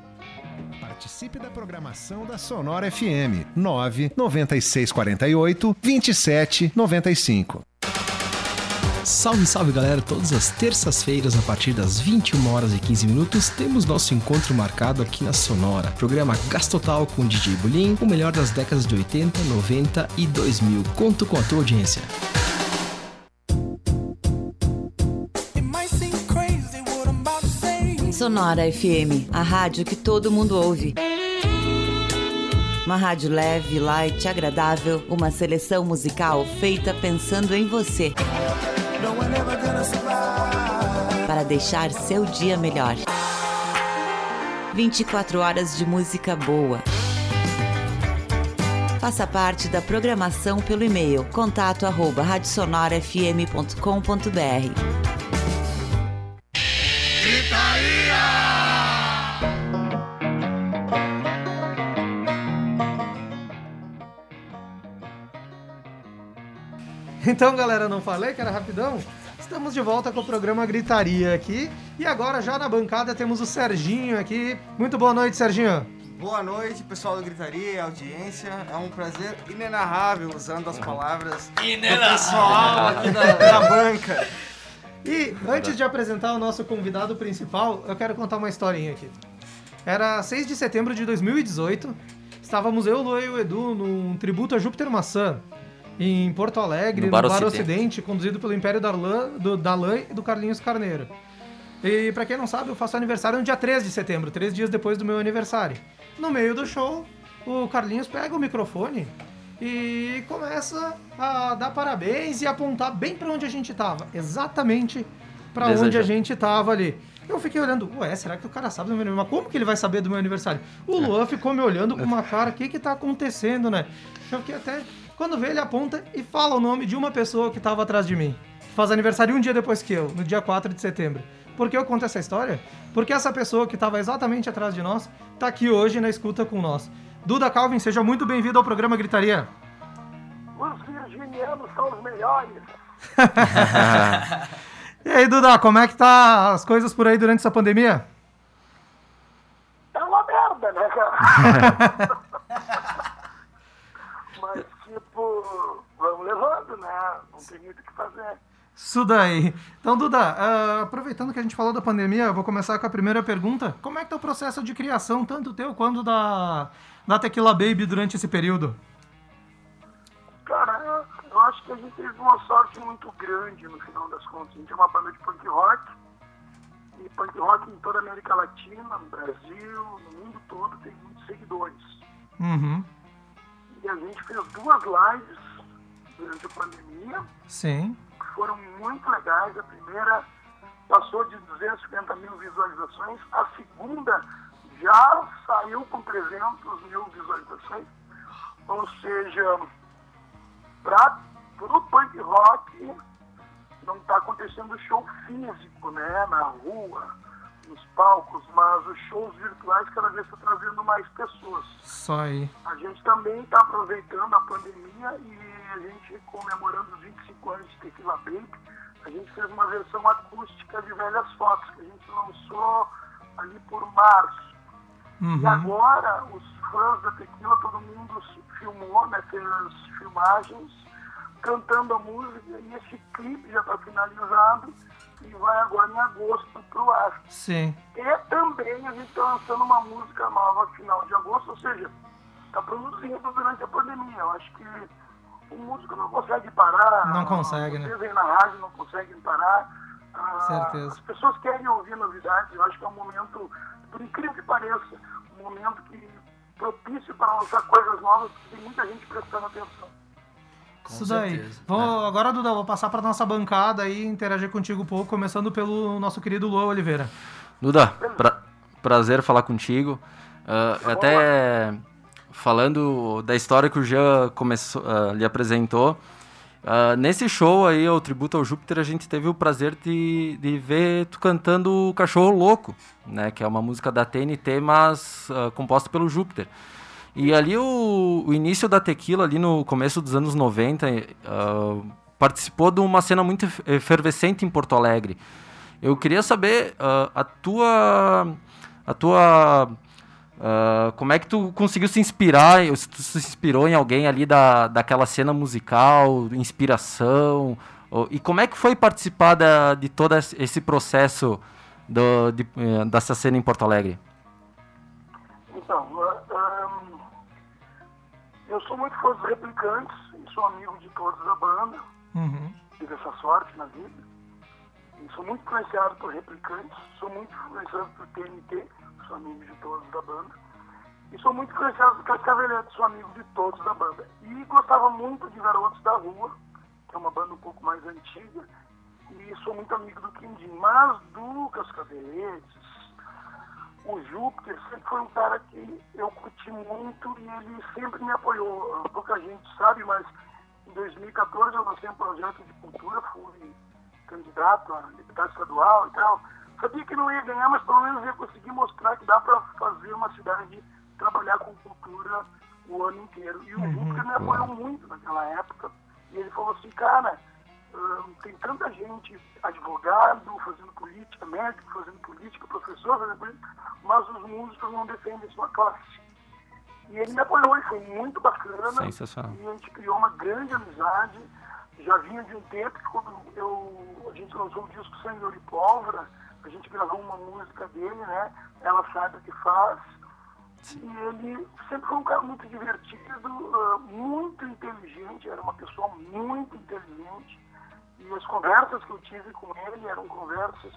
Participe da programação da Sonora FM 99648 2795. Salve, salve galera! Todas as terças-feiras, a partir das 21 horas e 15 minutos, temos nosso encontro marcado aqui na Sonora. Programa Gastotal com DJ Bulim, o melhor das décadas de 80, 90 e 2000. Conto com a tua audiência. Sonora FM, a rádio que todo mundo ouve. Uma rádio leve, light, agradável, uma seleção musical feita pensando em você. Para deixar seu dia melhor. 24 horas de música boa. Faça parte da programação pelo e-mail contato Então, galera, não falei que era rapidão? Estamos de volta com o programa Gritaria aqui. E agora, já na bancada, temos o Serginho aqui. Muito boa noite, Serginho. Boa noite, pessoal do Gritaria e audiência. É um prazer inenarrável usando as palavras do pessoal aqui da, da banca. E antes de apresentar o nosso convidado principal, eu quero contar uma historinha aqui. Era 6 de setembro de 2018. Estávamos eu, o Lu e o Edu num tributo a Júpiter Maçã em Porto Alegre, no, no Bar, Ocidente. Ocidente, conduzido pelo Império da Lã, do, da Lã e do Carlinhos Carneiro. E pra quem não sabe, eu faço aniversário no dia 13 de setembro, três dias depois do meu aniversário. No meio do show, o Carlinhos pega o microfone e começa a dar parabéns e apontar bem para onde a gente tava. Exatamente para onde a gente tava ali. Eu fiquei olhando, ué, será que o cara sabe do meu aniversário? Mas como que ele vai saber do meu aniversário? O Luan ficou me olhando com uma cara, o que que tá acontecendo, né? Eu fiquei até quando vê, ele aponta e fala o nome de uma pessoa que estava atrás de mim. Faz aniversário um dia depois que eu, no dia 4 de setembro. Por que eu conto essa história? Porque essa pessoa que estava exatamente atrás de nós está aqui hoje na escuta com nós. Duda Calvin, seja muito bem-vindo ao programa Gritaria. Os virginianos são os melhores. e aí, Duda, como é que tá as coisas por aí durante essa pandemia? Tá uma merda, né, cara? tipo, vamos levando, né? Não tem muito o que fazer. Isso daí. Então, Duda, uh, aproveitando que a gente falou da pandemia, eu vou começar com a primeira pergunta. Como é que tá o processo de criação, tanto teu quanto da, da Tequila Baby durante esse período? Cara, eu acho que a gente teve uma sorte muito grande no final das contas. A gente é uma banda de punk rock, e punk rock em toda a América Latina, no Brasil, no mundo todo, tem muitos seguidores. Uhum. E a gente fez duas lives durante a pandemia. Sim. Foram muito legais. A primeira passou de 250 mil visualizações. A segunda já saiu com 300 mil visualizações. Ou seja, para o punk rock não está acontecendo show físico, né? Na rua nos palcos, mas os shows virtuais cada vez estão trazendo mais pessoas. Só aí. A gente também está aproveitando a pandemia e a gente comemorando os 25 anos de Tequila Baby, a gente fez uma versão acústica de velhas fotos que a gente lançou ali por março. Uhum. E agora os fãs da Tequila, todo mundo filmou, né, fez filmagens cantando a música e esse clipe já está finalizado e vai agora em agosto pro ar. Sim. E também a gente está lançando uma música nova final de agosto, ou seja, está produzindo durante a pandemia. Eu acho que o músico não consegue parar. Não consegue, né? Vocês aí na rádio não conseguem parar. Ah, Certeza. As pessoas querem ouvir novidades. Eu acho que é um momento, por incrível que pareça, um momento que propício para lançar coisas novas, porque tem muita gente prestando atenção. Com Isso daí. Certeza. Vou, é. Agora, Duda, vou passar para nossa bancada e interagir contigo um pouco, começando pelo nosso querido Luan Oliveira. Duda, pra, prazer falar contigo. Uh, até falando da história que o Jean começou, uh, lhe apresentou. Uh, nesse show aí, o Tributo ao Júpiter, a gente teve o prazer de, de ver tu cantando o Cachorro Louco, né? Que é uma música da TNT, mas uh, composta pelo Júpiter. E ali o, o, início da Tequila, ali no começo dos anos 90, uh, ah, participou de uma cena muito efervescente em Porto Alegre. Eu queria saber uh, a tua... A tua uh, como é que tu conseguiu se inspirar, se tu se inspirou em alguém ali da, daquela cena musical, inspiração, e como é que foi participar da, de todo esse processo do, de, eh, dessa cena em Porto Alegre? Eu sou muito fã dos replicantes e sou amigo de todos da banda. Uhum. Tive essa sorte na vida. E sou muito influenciado por replicantes, sou muito influenciado por TNT, sou amigo de todos da banda. E sou muito influenciado do Cascaveleto, sou amigo de todos da banda. E gostava muito de Garotos da Rua, que é uma banda um pouco mais antiga, e sou muito amigo do Quindim. Mas do Cascaveletes, o Júpiter sempre foi um cara que eu curti muito e ele sempre me apoiou. Pouca gente sabe, mas em 2014 eu lancei um projeto de cultura, fui candidato a deputado estadual e tal. Sabia que não ia ganhar, mas pelo menos ia conseguir mostrar que dá para fazer uma cidade trabalhar com cultura o ano inteiro. E o Uhum, Júpiter me apoiou muito naquela época. E ele falou assim, cara, hum, tem tanta gente, advogado, fazendo política, médico fazendo política, professor fazendo política, mas os músicos não defendem sua classe. E ele me apoiou e foi muito bacana. Sensacional. E a gente criou uma grande amizade. Já vinha de um tempo que quando eu, a gente lançou o disco Ouro e Pólvora, a gente gravou uma música dele, né? Ela sabe o que faz. E ele sempre foi um cara muito divertido, ah, muito inteligente, era uma pessoa muito inteligente. E as conversas que eu tive com ele eram conversas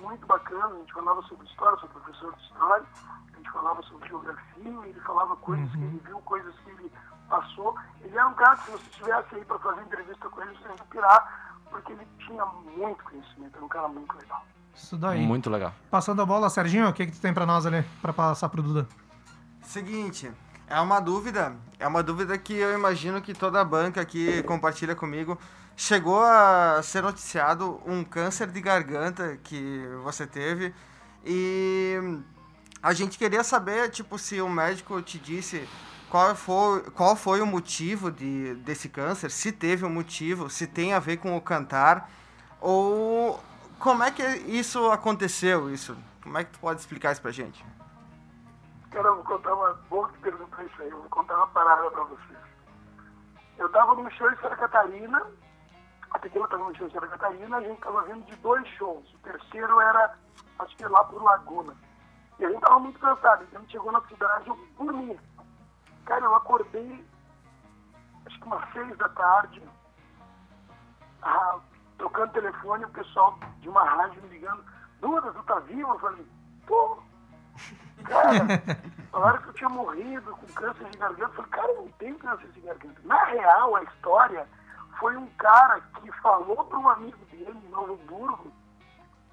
muito bacanas. A gente falava sobre história, sou professor de história, a gente falava sobre geografia, ele falava coisas que ele viu, coisas que ele passou. Ele era um cara que se você estivesse aí para fazer entrevista com ele, você ia pirar, porque ele tinha muito conhecimento, era um cara muito legal. Isso daí. Muito legal. Passando a bola, Serginho, o que, que tu tem pra nós ali, pra passar pro Duda? Seguinte, é uma dúvida, é uma dúvida que eu imagino que toda a banca aqui compartilha comigo. Chegou a ser noticiado um câncer de garganta que você teve e a gente queria saber, tipo, se o médico te disse qual foi, qual foi o motivo de, desse câncer, se teve um motivo, se tem a ver com o cantar, ou como é que isso aconteceu, isso? Como é que tu pode explicar isso pra gente? Cara, eu vou contar uma boa que pergunta isso aí. Eu vou contar uma parada pra vocês. Eu tava num show em Santa Catarina, a Tequila tava num show em Santa Catarina, a gente tava vindo de dois shows. O terceiro era, acho que lá por Laguna. E a gente tava muito cansado, então a gente chegou na cidade, eu dormi. Cara, eu acordei, acho que umas seis da tarde, ah, tocando telefone, o pessoal de uma rádio me ligando, Duda, tu tá vivo? Eu falei, tô. Cara, falaram que eu tinha morrido com câncer de garganta. Eu falei, cara, eu não tenho câncer de garganta. Na real, a história foi um cara que falou para um amigo dele em Novo Hamburgo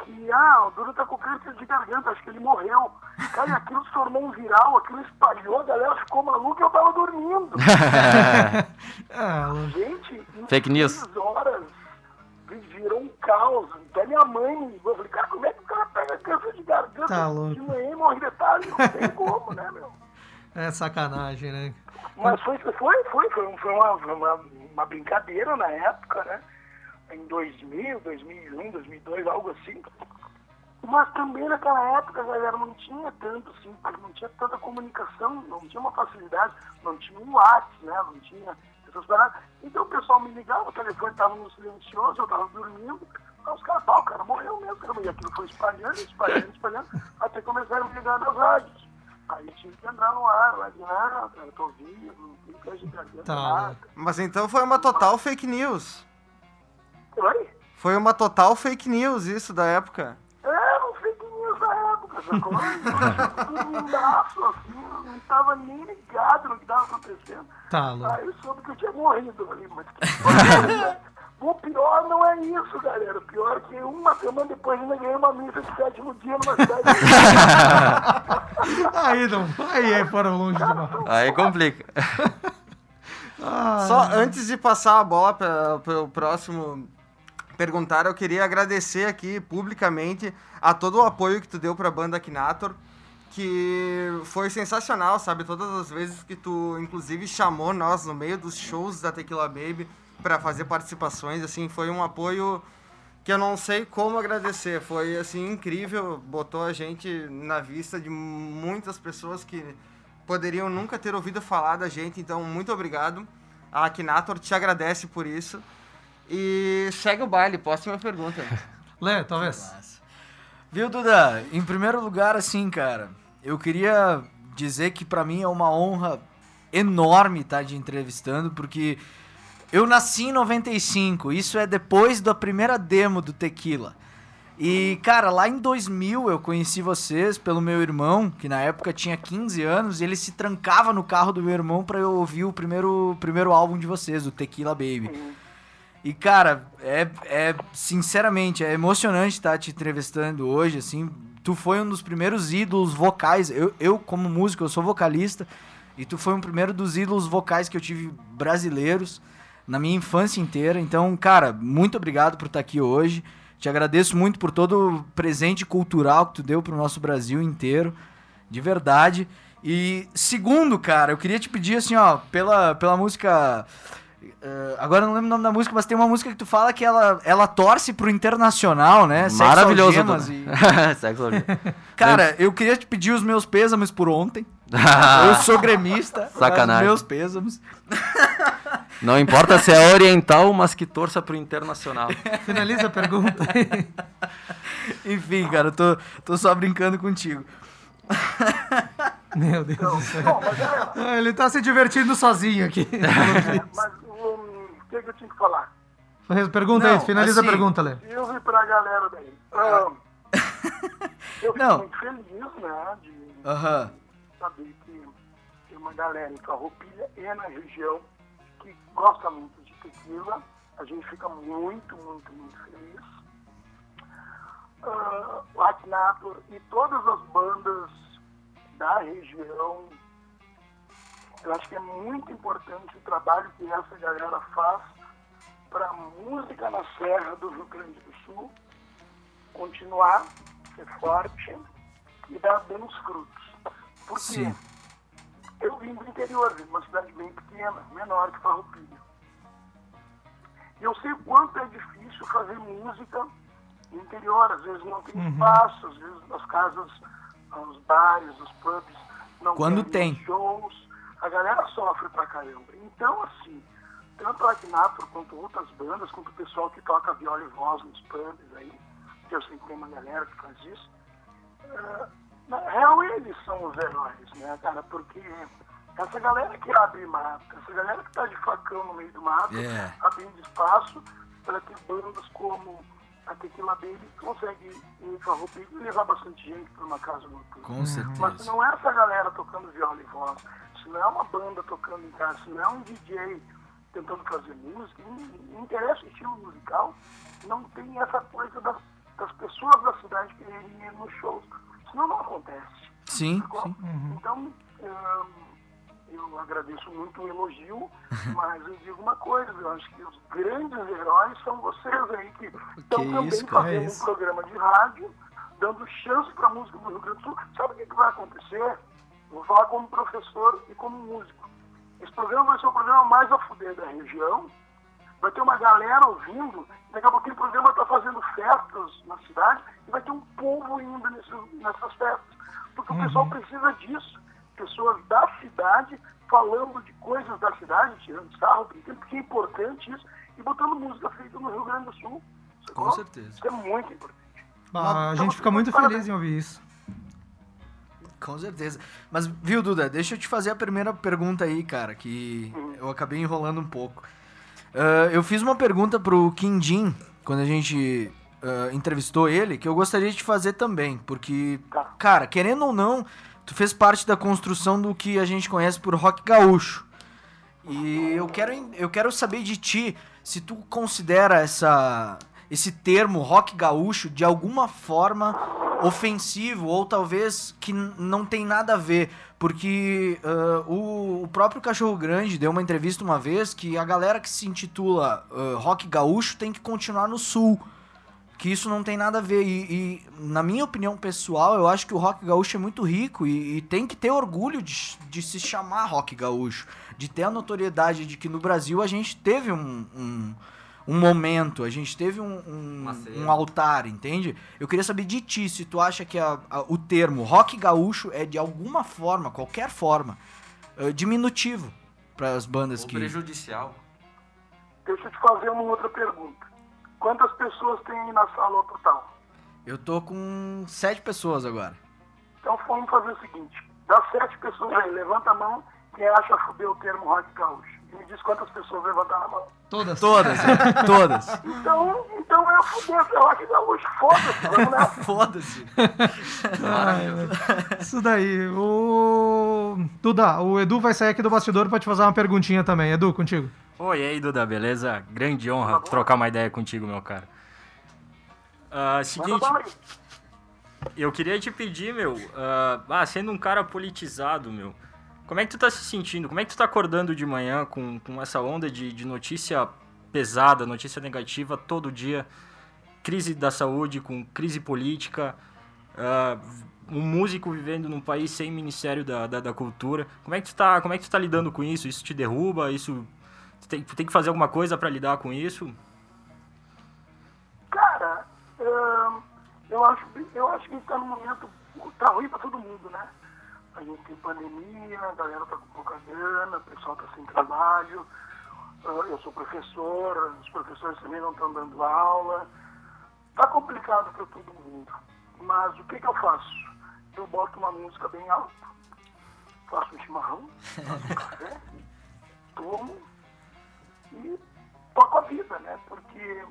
que, ah, o Duda tá com câncer de garganta, acho que ele morreu. Cara, e aquilo se tornou um viral, aquilo espalhou, a galera ficou maluca e eu tava dormindo. Ah, Gente, em Fake news. horas virou um caos. Até minha mãe me ligou. Eu falei, cara, como é que o cara pega câncer de garganta Tá louco. de manhã e morre de tarde? Não tem como, né, meu? É sacanagem, né? Mas foi, foi, foi, foi, uma, uma, uma brincadeira na época, né? Em 2000, 2001, 2002, algo assim. Mas também naquela época, galera, não tinha tanto, assim, não tinha tanta comunicação, não tinha uma facilidade, não tinha um WhatsApp, né? Não tinha essas paradas. Então o pessoal me ligava, o telefone estava no silencioso, eu estava dormindo, os caras, pá, o cara morreu mesmo, cara, e aquilo foi espalhando, espalhando, espalhando, até começaram a me ligar nas rádios. Aí tinha que entrar no ar, lá de ah, cara, eu tô vivo, não tem que Tá, nada. Mas então foi uma total fake news. Oi? Foi uma total fake news isso da época. É, não fake news na época, sacou? Dormindaço, assim, não tava nem ligado no que tava acontecendo. Tá louco. Aí eu soube que eu tinha morrido ali, mas O pior não é isso, galera. O pior é que uma semana depois ainda ganhei uma missa de sétimo dia numa cidade. Aí não, aí é, foram longe demais. Aí complica. Ah, Só antes de passar a bola para o próximo perguntar, eu queria agradecer aqui publicamente a todo o apoio que tu deu para a banda Akinator, que foi sensacional, sabe? Todas as vezes que tu, inclusive, chamou nós no meio dos shows da Tequila Baby para fazer participações, assim, foi um apoio que eu não sei como agradecer. Foi, assim, incrível, botou a gente na vista de muitas pessoas que poderiam nunca ter ouvido falar da gente, então muito obrigado. A Akinator te agradece por isso. E segue o baile, próxima pergunta. Lê, talvez. Viu, Duda? Em primeiro lugar, assim, cara, eu queria dizer que pra mim é uma honra enorme estar te entrevistando, porque eu nasci em 95, isso é depois da primeira demo do Tequila. E, cara, lá em 2000 eu conheci vocês pelo meu irmão, que na época tinha 15 anos, e ele se trancava no carro do meu irmão pra eu ouvir o primeiro, primeiro álbum de vocês, o Tequila Baby. E, cara, é, é sinceramente, é emocionante estar te entrevistando hoje, assim. Tu foi um dos primeiros ídolos vocais. Eu, eu como músico, eu sou vocalista, e tu foi um primeiro dos ídolos vocais que eu tive brasileiros na minha infância inteira. Então, cara, muito obrigado por estar aqui hoje. Te agradeço muito por todo o presente cultural que tu deu pro nosso Brasil inteiro. De verdade. E segundo, cara, eu queria te pedir assim, ó, pela, pela música. eh, agora eu não lembro o nome da música, mas tem uma música que tu fala que ela, ela torce pro internacional, né? Maravilhoso. E- Sexo algemas. Cara, eu queria te pedir os meus pêsames por ontem. Ah. eu sou gremista. mas Sacanagem. Meus pêsames. Não importa se é oriental, mas que torça pro internacional. Finaliza a pergunta. Enfim, cara, eu tô, tô só brincando contigo. Meu Deus do céu. Mas é, Ah, Ele tá se divertindo sozinho aqui. mas hum, o que, que eu tinha que falar? Pergunta Não, aí, finaliza assim, a pergunta, Lê. Silvio pra galera daí. Ah, eu fico Não. muito feliz, né, de Aham. Saber que tem uma galera em Farroupilha e na região que gosta muito de tequila. A gente fica muito, muito, muito feliz. Ah, o Aknator e todas as bandas da região. Eu acho que é muito importante o trabalho que essa galera faz para a música na Serra do Rio Grande do Sul continuar, ser forte e dar bons frutos. Porque Sim. eu vim do interior, vim de uma cidade bem pequena, menor que Farroupilha. E eu sei o quanto é difícil fazer música no interior. Às vezes não tem espaço, às vezes as casas, os bares, os pubs não Quando tem. shows. A galera sofre pra caramba. Então, assim, tanto a Aknator quanto outras bandas, quanto o pessoal que toca viola e voz nos pubs aí, que eu sei que tem uma galera que faz isso, ah, na real eles são os heróis, né, cara? Porque essa galera que abre mato, essa galera que tá de facão no meio do mato, É. abrindo espaço para que bandas como a Tequila Baby consegue ir Farroupilha e levar bastante gente para uma casa noturna. Com Mas certeza. se não é essa galera tocando viola e voz, se não é uma banda tocando em casa, se não é um DJ tentando fazer música, não, não interessa o estilo musical, não tem essa coisa das, das pessoas da cidade quererem ir nos shows. Senão não acontece. Sim, sim. Então, ahn, eu agradeço muito o elogio, mas eu digo uma coisa, eu acho que os grandes heróis são vocês aí que estão também isso, fazendo é isso. um programa de rádio, dando chance para a música do Rio Grande do Sul. Sabe o que, que vai acontecer? Vou falar como professor e como músico. Esse programa vai ser o programa mais a fuder da região. Vai ter uma galera ouvindo, daqui a pouquinho o programa está fazendo festas na cidade e vai ter um povo indo nesses- nessas festas. Porque o pessoal precisa disso. Pessoas da cidade falando de coisas da cidade, tirando sarro, brincando, porque é importante isso, e botando música feita no Rio Grande do Sul. Com certeza. Isso é muito importante. Ah, a gente fica muito feliz em ouvir isso. Com certeza. Mas, viu, Duda, deixa eu te fazer a primeira pergunta aí, cara, que eu acabei enrolando um pouco. Ah, eu fiz uma pergunta pro Quindim, quando a gente ah, entrevistou ele, que eu gostaria de fazer também, porque, Tá. cara, querendo ou não, tu fez parte da construção do que a gente conhece por rock gaúcho. E eu quero, eu quero saber de ti se tu considera essa, esse termo rock gaúcho de alguma forma ofensivo ou talvez que não tem nada a ver. Porque ah, o, o próprio Cachorro Grande deu uma entrevista uma vez que a galera que se intitula ah, rock gaúcho tem que continuar no sul. Que isso não tem nada a ver. E, e, na minha opinião pessoal, eu acho que o rock gaúcho é muito rico e, e tem que ter orgulho de, de se chamar rock gaúcho. De ter a notoriedade de que no Brasil a gente teve um, um, um momento, a gente teve um, um, um altar, entende? Eu queria saber de ti se tu acha que a- a- o termo rock gaúcho é de alguma forma, qualquer forma, eh, diminutivo para as bandas Ou que. prejudicial. Deixa eu te fazer uma outra pergunta. Quantas pessoas tem aí na sala total? Eu tô com sete pessoas agora. Então vamos fazer o seguinte. Das sete pessoas aí, levanta a mão quem acha fuder o termo rock gaúcho. E me diz quantas pessoas levantaram a mão. Todas. Todas, é, todas. Então, então é fuder, sei lá, que gaúcho, foda-se, vamos nessa. Foda-se. Isso daí. O. Duda, o Edu vai sair aqui do bastidor pra te fazer uma perguntinha também. Edu, contigo. Oi, aí, Duda, beleza? Grande honra trocar uma ideia contigo, meu cara. Manda seguinte, eu queria te pedir, meu, ah, ah, sendo um cara politizado, meu, como é que tu tá se sentindo? Como é que tu tá acordando de manhã com, com essa onda de, de notícia pesada, notícia negativa todo dia? Crise da saúde, com crise política, ah, um músico vivendo num país sem Ministério da, da, da Cultura. Como é, que tu tá, como é que tu tá lidando com isso? Isso te derruba? Isso... Tu tem, tu tem que fazer alguma coisa pra lidar com isso? Cara, eu acho, eu acho que está num momento. Tá ruim para todo mundo, né? A gente tem pandemia, a galera tá com pouca grana, o pessoal tá sem trabalho. ah, eu sou professor, os professores também não estão dando aula. Tá complicado para todo mundo. Mas o que, que eu faço? Eu boto uma música bem alta, faço um chimarrão, faço um café, tomo e toco a vida, né? Porque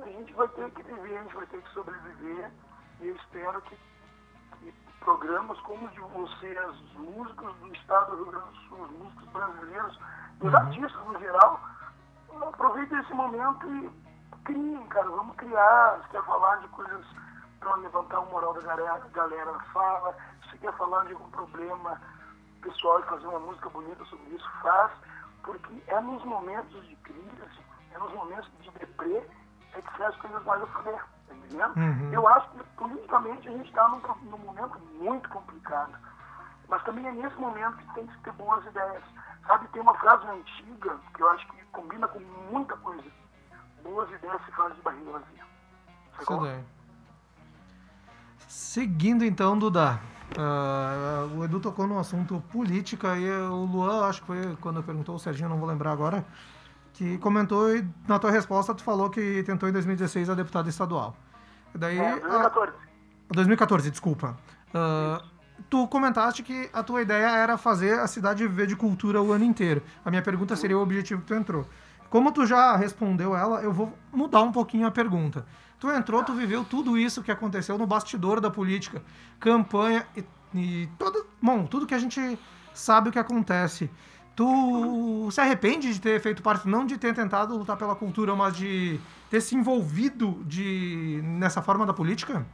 a gente vai ter que viver, a gente vai ter que sobreviver. E eu espero que programas como o de vocês, os músicos do estado do Rio Grande do Sul, os músicos brasileiros, os artistas no geral, aproveitem esse momento e criem, cara. Vamos criar. Se quer falar de coisas para levantar o moral da galera, galera, fala. Se quer falar de algum problema pessoal e fazer uma música bonita sobre isso, faz. Porque é nos momentos de crise, é nos momentos de deprê, é que sai as coisas mais a foder, tá entendendo? Uhum. Eu acho que politicamente a gente está num, num momento muito complicado. Mas também é nesse momento que tem que ter boas ideias. Sabe, tem uma frase antiga que eu acho que combina com muita coisa. Boas ideias se fazem de barriga vazia. Isso. Seguindo então, Duda. ah, o Edu tocou no assunto política e o Luan, acho que foi quando perguntou, o Serginho, não vou lembrar agora, que comentou e na tua resposta tu falou que tentou em 2016 a deputada estadual. Daí, É, a- 2014. 2014, desculpa. Ah, tu comentaste que a tua ideia era fazer a cidade viver de cultura o ano inteiro. A minha pergunta seria o objetivo que tu entrou. Como tu já respondeu ela, eu vou mudar um pouquinho a pergunta. Tu entrou, tu viveu tudo isso que aconteceu no bastidor da política, campanha e, e todo, bom, tudo que a gente sabe o que acontece. Tu se arrepende de ter feito parte, não de ter tentado lutar pela cultura, mas de ter se envolvido de, nessa forma da política?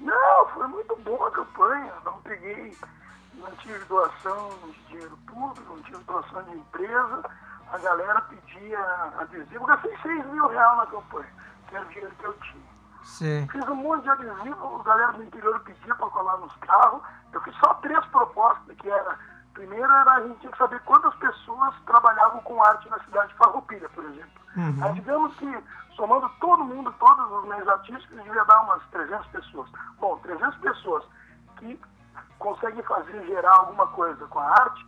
Não, foi muito boa a campanha. Não peguei, não tive doação de dinheiro público, não tive doação de empresa. A galera pedia adesivo. Eu gastei 6 mil reais na campanha, que era o dinheiro que eu tinha. Sim. Fiz um monte de adesivo, a galera do interior pedia para colar nos carros. Eu fiz só três propostas, que era... Primeiro era a gente tinha que saber quantas pessoas trabalhavam com arte na cidade de Farroupilha, por exemplo. Uhum. Aí, digamos que, somando todo mundo, todos os meios artísticos, devia dar umas 300 pessoas. Bom, 300 pessoas que conseguem fazer, gerar alguma coisa com a arte,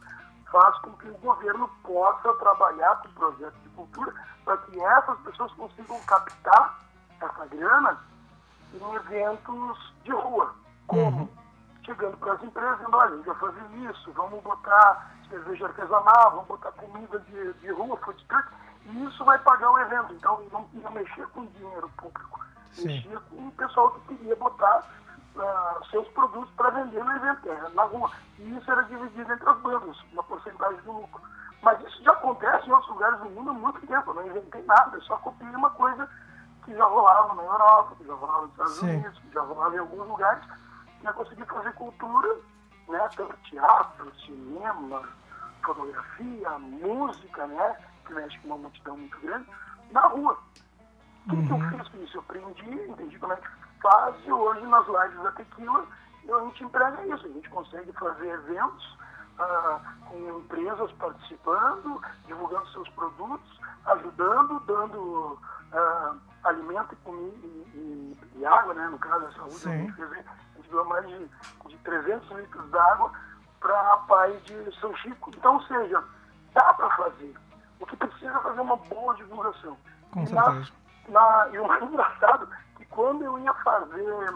faz com que o governo possa trabalhar com projetos de cultura para que essas pessoas consigam captar essa grana em eventos de rua. Como? Chegando para as empresas, dizendo, olha, a gente vai fazer isso, vamos botar cerveja artesanal, vamos botar comida de, de rua, food truck, e isso vai pagar o evento. Então, não, não mexer com dinheiro público, Sim. mexer com o pessoal que queria botar ah, seus produtos para vender no evento, é, na rua. E isso era dividido entre as bandas, uma porcentagem do lucro. Mas isso já acontece em outros lugares do mundo há muito tempo, eu não inventei nada, eu só copiei uma coisa que já rolava na Europa, que já rolava nos Estados Sim. Unidos, que já rolava em alguns lugares, é conseguir fazer cultura, né, tanto teatro, cinema, fotografia, música, né, que mexe com uma multidão muito grande, na rua. O que, que eu fiz com isso? Eu aprendi, entendi como é que faz, e hoje nas lives da Tequila a gente emprega isso, a gente consegue fazer eventos ah, com empresas participando, divulgando seus produtos, ajudando, dando ah, alimento e, e- e- água, né, no caso da saúde, a gente, a gente doou mais de, de 300 litros d'água para a pai de São Chico. Então, ou seja, dá para fazer. O que precisa é fazer uma boa divulgação. Com E na- na- e o mais engraçado que quando eu ia fazer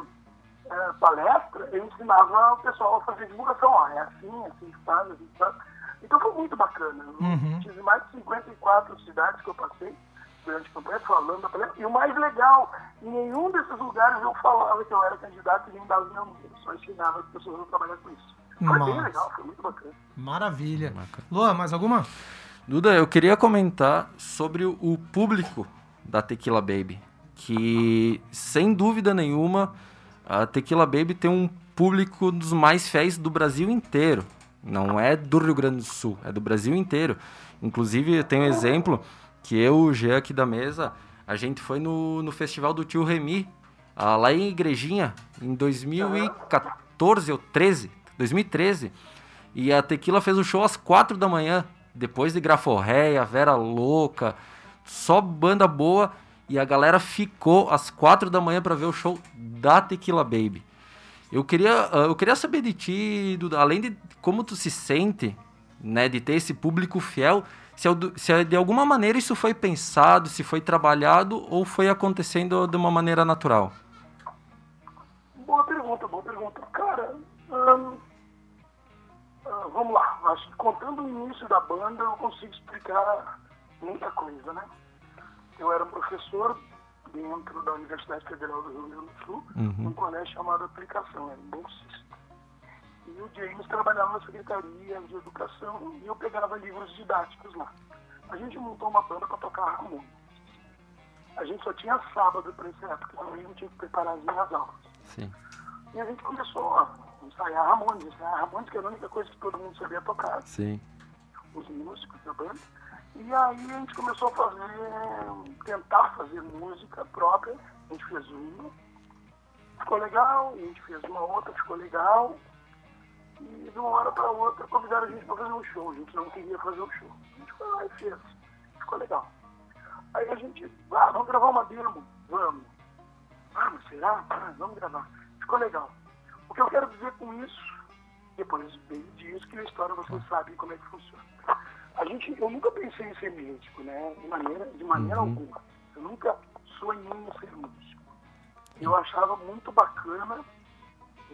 eh, palestra, eu ensinava o pessoal a fazer divulgação. Ó, é assim, assim que faz, assim que faz. Então foi muito bacana. Uhum. Tive mais de 54 cidades que eu passei durante a campanha falando da palestra. E o mais legal, em nenhum desses lugares eu falava que eu era candidato e nem dava minha mão. Eu só ensinava as pessoas a trabalhar com isso. Foi bem Nossa. legal, foi muito bacana. Maravilha. Luan, mais alguma? Duda, eu queria comentar sobre o o público da Tequila Baby. Que, sem dúvida nenhuma, a Tequila Baby tem um público dos mais fiéis do Brasil inteiro. Não é do Rio Grande do Sul, é do Brasil inteiro. Inclusive, eu tenho um exemplo que eu, o Jean aqui da mesa, a gente foi no, no festival do Tio Remy, ah, lá em Igrejinha, em 2014 ou 13, 2013. E a Tequila fez o show às 4 da manhã, depois de Graforréia, Vera Louca, só banda boa. E a galera ficou às 4 da manhã para ver o show da Tequila Baby. Eu queria, ah, eu queria saber de ti, Duda, além de como tu se sente, né, de ter esse público fiel, se, al- se de alguma maneira isso foi pensado, se foi trabalhado ou foi acontecendo de uma maneira natural. Boa pergunta, boa pergunta. Cara, hum, vamos lá. Acho que contando o início da banda eu consigo explicar muita coisa, né? Eu era professor dentro da Universidade Federal do Rio Grande do Sul, Uhum. num colégio chamado Aplicação, era um bolsista. E o James trabalhava na Secretaria de Educação e eu pegava livros didáticos lá. A gente montou uma banda para tocar harmônia. A gente só tinha sábado para essa época, domingo tinha que preparar as minhas aulas. Sim. E a gente começou a ensaiar harmônias. Ensaiar harmônias que era a única coisa que todo mundo sabia tocar, Sim. os músicos da banda. E aí a gente começou a fazer, tentar fazer música própria. A gente fez uma, ficou legal, e a gente fez uma outra, ficou legal. E de uma hora para outra convidaram a gente para fazer um show. A gente não queria fazer um show. A gente foi lá e fez. Ficou legal. Aí a gente, ah, vamos gravar uma demo. Vamos. Vamos, será? Ah, vamos gravar. Ficou legal. O que eu quero dizer com isso, depois bem disso, que a história vocês sabem como é que funciona. A gente, eu nunca pensei em ser médico, né? De maneira, de maneira alguma. Eu nunca sonhei em ser músico. Eu achava muito bacana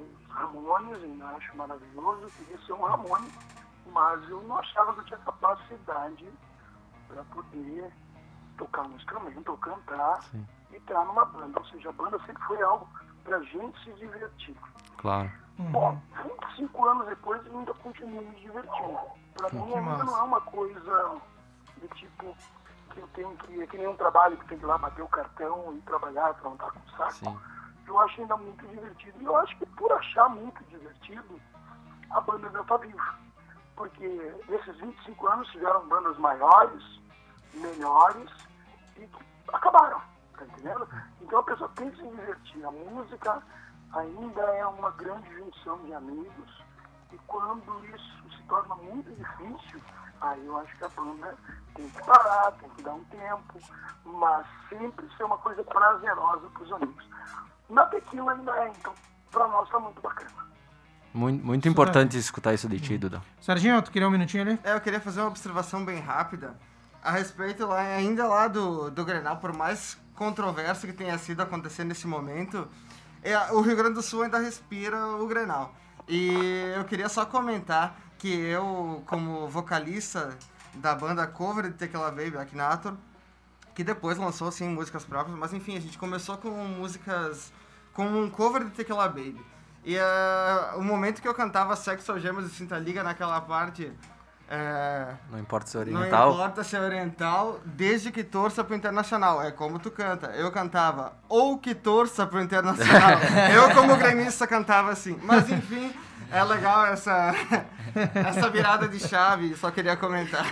os harmônios, eu acho maravilhoso, eu queria ser um harmônio, mas eu não achava que eu tinha capacidade para poder tocar um instrumento ou cantar e estar numa banda. Ou seja, a banda sempre foi algo para gente se divertir. Claro. Bom, 25 anos depois eu ainda continuo me divertindo. Para mim ainda massa. não é uma coisa de tipo que eu tenho que. É que nem um trabalho que tem que ir lá bater o cartão e trabalhar para não estar com saco. Sim. Eu acho ainda muito divertido. E eu acho que por achar muito divertido, a banda ainda está viva. Porque nesses 25 anos tiveram bandas maiores, melhores e que acabaram. Tá entendendo? Então a pessoa tem que se divertir. A música ainda é uma grande junção de amigos. E quando isso se torna muito difícil, aí eu acho que a banda tem que parar, tem que dar um tempo, mas sempre ser uma coisa prazerosa para os amigos. Na tequila ainda é, então para nós tá muito bacana. Muito, muito importante escutar isso de ti, Duda. Serginho, tu queria um minutinho ali? É, eu queria fazer uma observação bem rápida a respeito lá, ainda lá do, do Grenal, por mais controverso que tenha sido acontecer nesse momento, é, o Rio Grande do Sul ainda respira o Grenal. E eu queria só comentar que eu, como vocalista da banda cover de Tequila Baby, Akinator, que depois lançou assim músicas próprias, mas enfim, a gente começou com músicas com um cover de Tequila Baby. E eh, o momento que eu cantava Sexo Gemas e Cinta Liga naquela parte. eh, Não importa se é não oriental. importa se é oriental, desde que torça pro internacional. É como tu canta. Eu cantava ou que torça pro internacional. eu, como gremista, cantava assim. Mas enfim, é legal essa, essa virada de chave. Só queria comentar.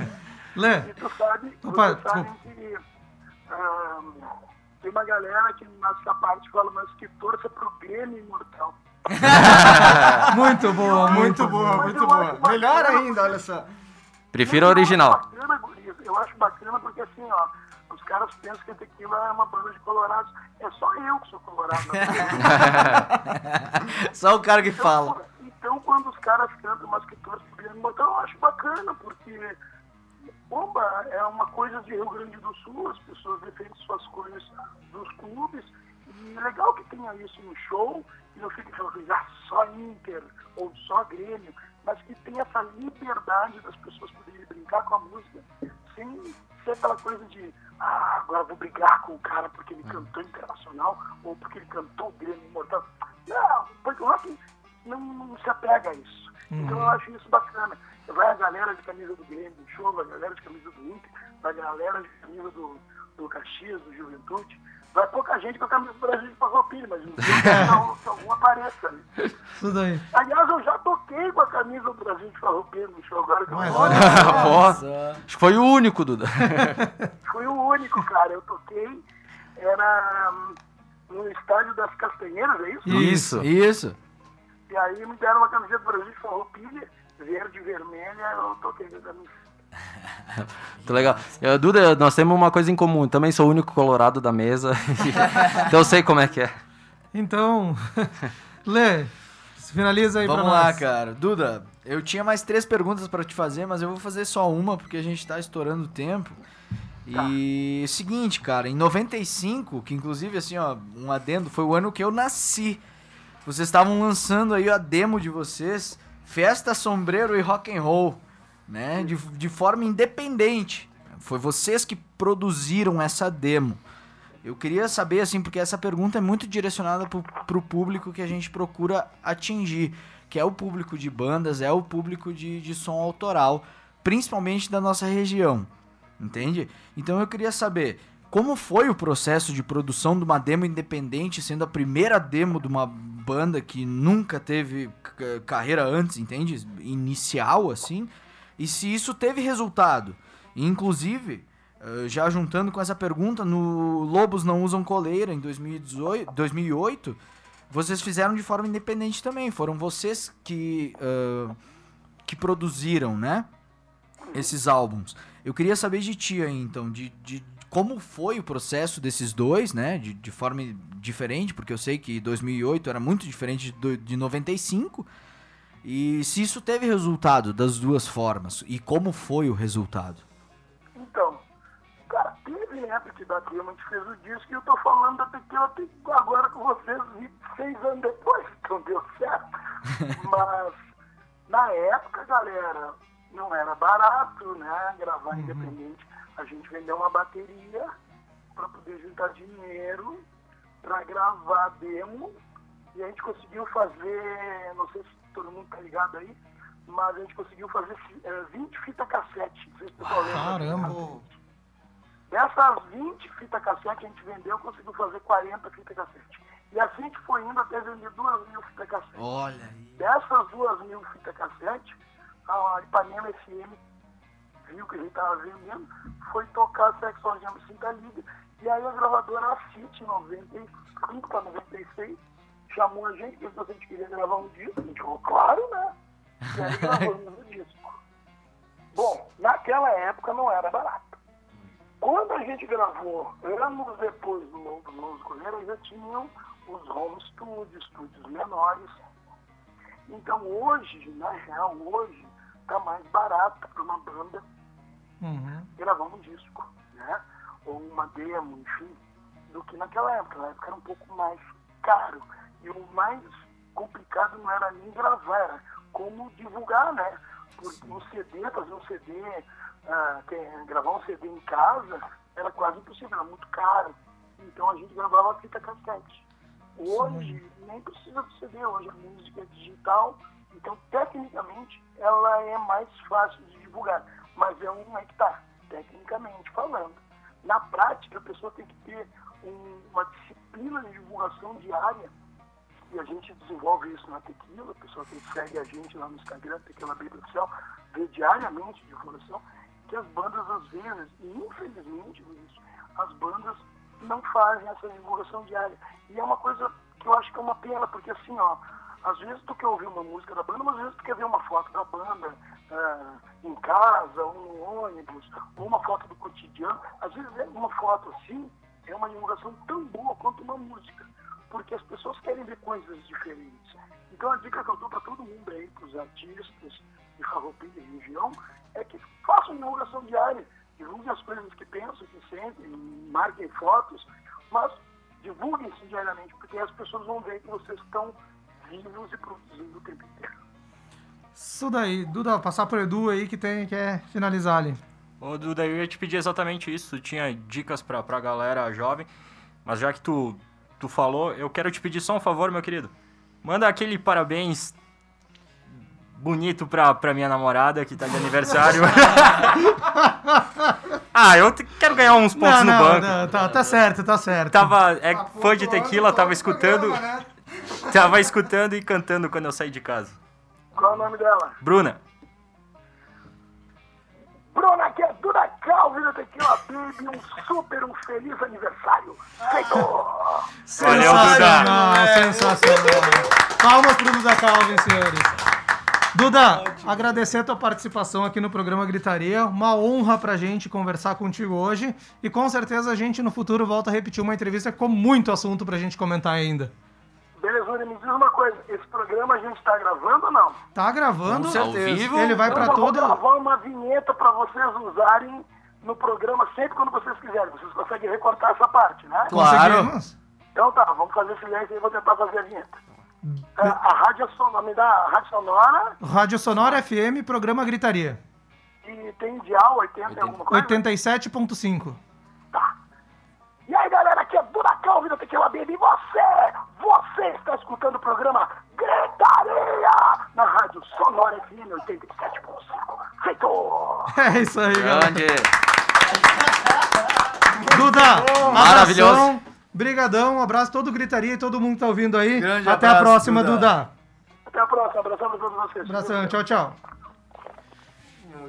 Lê, E tu sabe, Opa, tu sabe que ahn, tem uma galera que nessa parte fala, mas que torça pro Grêmio imortal. muito boa, Muito boa, muito boa. Melhor ainda, olha só. Prefiro a original. Eu acho bacana, guris. Eu acho bacana porque assim, ó, caras pensam que tequila é uma banda de colorados. É só eu que sou colorado. Só o cara que fala. Então, então, quando os caras cantam mas que torcem pro imortal, eu acho bacana, porque Oba, é uma coisa de Rio Grande do Sul, as pessoas defendem suas coisas dos clubes, E é legal que tenha isso no show e não fique aquela coisa, ah, só Inter ou só Grêmio, mas que tenha essa liberdade das pessoas poderem brincar com a música sem ser aquela coisa de, ah, agora vou brigar com o cara porque ele cantou internacional ou porque ele cantou o Grêmio Imortal. Não, porque o rock não, não se apega a isso. Então eu acho isso bacana. Vai a galera de camisa do Grêmio do show, a galera de camisa do Inter, vai a galera de camisa do, do Caxias, do Juventude. Vai pouca gente com a camisa do Brasil de Farroupilha, mas não sei que algum apareça. Né? Tudo aí. Aliás, eu já toquei com a camisa do Brasil de Farroupilha no show agora. Que eu Mas vou- olha acho que foi o único, Duda. Fui o único, cara. Eu toquei, era hum, no estádio das Castanheiras, é isso? Isso. Isso. E aí me deram uma camiseta do Brasil de Farroupilha, verde e vermelha, eu toquei com a camisa. Muito legal. Eh, Duda, nós temos uma coisa em comum. Também sou o único colorado da mesa. então eu sei como é que é. Então, Lê, finaliza aí Vamos pra lá, nós. cara. Duda, eu tinha mais três perguntas pra te fazer, mas eu vou fazer só uma porque a gente tá estourando o tempo. E seguinte, cara, em 95, que inclusive assim, ó, um adendo, foi o ano que eu nasci. Vocês estavam lançando aí a demo de vocês, Festa Sombreiro e Rock and Roll, né? De, de forma independente. Foi vocês que produziram essa demo. Eu queria saber, assim, porque essa pergunta é muito direcionada pro, pro público que a gente procura atingir, que é o público de bandas, é o público de, de som autoral, principalmente da nossa região, entende? Então eu queria saber como foi o processo de produção de uma demo independente, sendo a primeira demo de uma banda que nunca teve c- carreira antes, entende? Inicial, assim, e se isso teve resultado. Inclusive, eh, já juntando com essa pergunta, no Lobos Não Usam Coleira, em 2018, 2008, vocês fizeram de forma independente também. Foram vocês que, ah, que produziram, né? Esses álbuns. Eu queria saber de ti aí, então, de, de como foi o processo desses dois, né? De, de forma diferente, porque eu sei que 2008 era muito diferente de, de 95. E se isso teve resultado das duas formas, e como foi o resultado? Então, cara, teve época que da Demo a gente fez o disco e eu tô falando da Tequila tem- agora com vocês 26 anos depois, então deu certo. Mas na época, galera, não era barato, né? Gravar independente. A gente vendeu uma bateria para poder juntar dinheiro para gravar demo e a gente conseguiu fazer, não sei se todo mundo tá ligado aí, mas a gente conseguiu fazer eh, 20 fita cassete. Lembra. Caramba. Dessas 20 fitas cassete a gente vendeu, conseguiu fazer 40 fitas cassete. E assim a gente foi indo até vender 2 mil fitas cassete. Olha aí. Dessas 2 mil fitas cassete, a Ipanema FM viu que a gente estava vendendo, foi tocar Sexo Algema Cinta Liga. E aí a gravadora City, 95 para 96, chamou a gente, perguntou se a gente queria gravar um disco. A gente falou, claro, né? E aí gravamos o disco. Bom, naquela época não era barato. Quando a gente gravou, anos depois do Novo Músico já tinham os home studios, estúdios menores. Então hoje, na real, hoje, tá mais barato para uma banda Uhum. gravar um disco, né? Ou uma demo, enfim, do que naquela época. Na época era um pouco mais caro. E o mais complicado não era nem gravar, era como divulgar, né? Porque um CD, fazer um CD, ah, tem- gravar um CD em casa era quase impossível, era muito caro. Então a gente gravava fita cassete. Hoje nem precisa do CD, hoje a música é digital, então tecnicamente ela é mais fácil de divulgar. Mas é um é que tá, tecnicamente falando. Na prática, a pessoa tem que ter um- uma disciplina de divulgação diária e a gente desenvolve isso na Tequila, a pessoa que segue a gente lá no Instagram, Tequila Baby Oficial, vê diariamente divulgação, que as bandas às vezes, e infelizmente, Luiz, as bandas não fazem essa divulgação diária. E é uma coisa que eu acho que é uma pena, porque assim, ó, às vezes tu quer ouvir uma música da banda, mas às vezes tu quer ver uma foto da banda ah, em casa, ou no ônibus, ou uma foto do cotidiano. Às vezes é uma foto assim é uma divulgação tão boa quanto uma música, porque as pessoas querem ver coisas diferentes. Então a dica que eu dou para todo mundo aí, para os artistas de Farroupilha e região, é que façam divulgação diária, divulguem as coisas que pensam, que sentem, marquem fotos, mas divulguem isso diariamente, porque as pessoas vão ver que vocês estão vivos e produzindo o tempo inteiro. Isso daí. Duda, passar pro Edu aí que tem, quer finalizar ali. Ô, Duda, eu ia te pedir exatamente isso. Tu tinha dicas pra, pra galera jovem, mas já que tu, tu falou, eu quero te pedir só um favor, meu querido. Manda aquele parabéns bonito pra, pra minha namorada que tá de aniversário. ah, eu quero ganhar uns pontos Não, no não, banco. não, tá, tá certo, tá certo. Tava, é fã de tequila, tava escutando. Tava escutando e cantando quando eu saí de casa. Qual é o nome dela? Bruna, Bruna, que é Duda Calvi do Tequila Baby, um super, um feliz aniversário. Feito! Valeu, Duda. Sensacional, sensacional. Palmas pro Duda Calvin, senhores. Duda, agradecer a tua participação aqui no programa Gritaria. Uma honra pra gente conversar contigo hoje. E com certeza a gente no futuro volta a repetir uma entrevista com muito assunto pra gente comentar ainda. Belezura, me diz uma coisa, esse programa a gente tá gravando ou não? Tá gravando? Com certeza. Ao vivo? Ele vai Então pra eu vou gravar uma vinheta pra vocês usarem no programa sempre quando vocês quiserem. Vocês conseguem recortar essa parte, né? Claro. Então tá, vamos fazer silêncio e vou tentar fazer a vinheta. É, a rádio sonora, me dá a rádio sonora Rádio Sonora FM, programa Gritaria. e tem dial 80 e alguma coisa? 87.5. E aí galera, aqui é Dura Calvi da Tequila Baby e você, você está escutando o programa Gritaria na rádio Sonora FM 87.5. Feito! É isso aí, galera. Grande. Duda, Maravilhoso. Brigadão, um abraço todo gritaria e todo mundo que tá ouvindo aí. Grande Até a abraço, próxima, Duda. Duda. Até a próxima, abração pra todos vocês. Abração, tchau, tchau.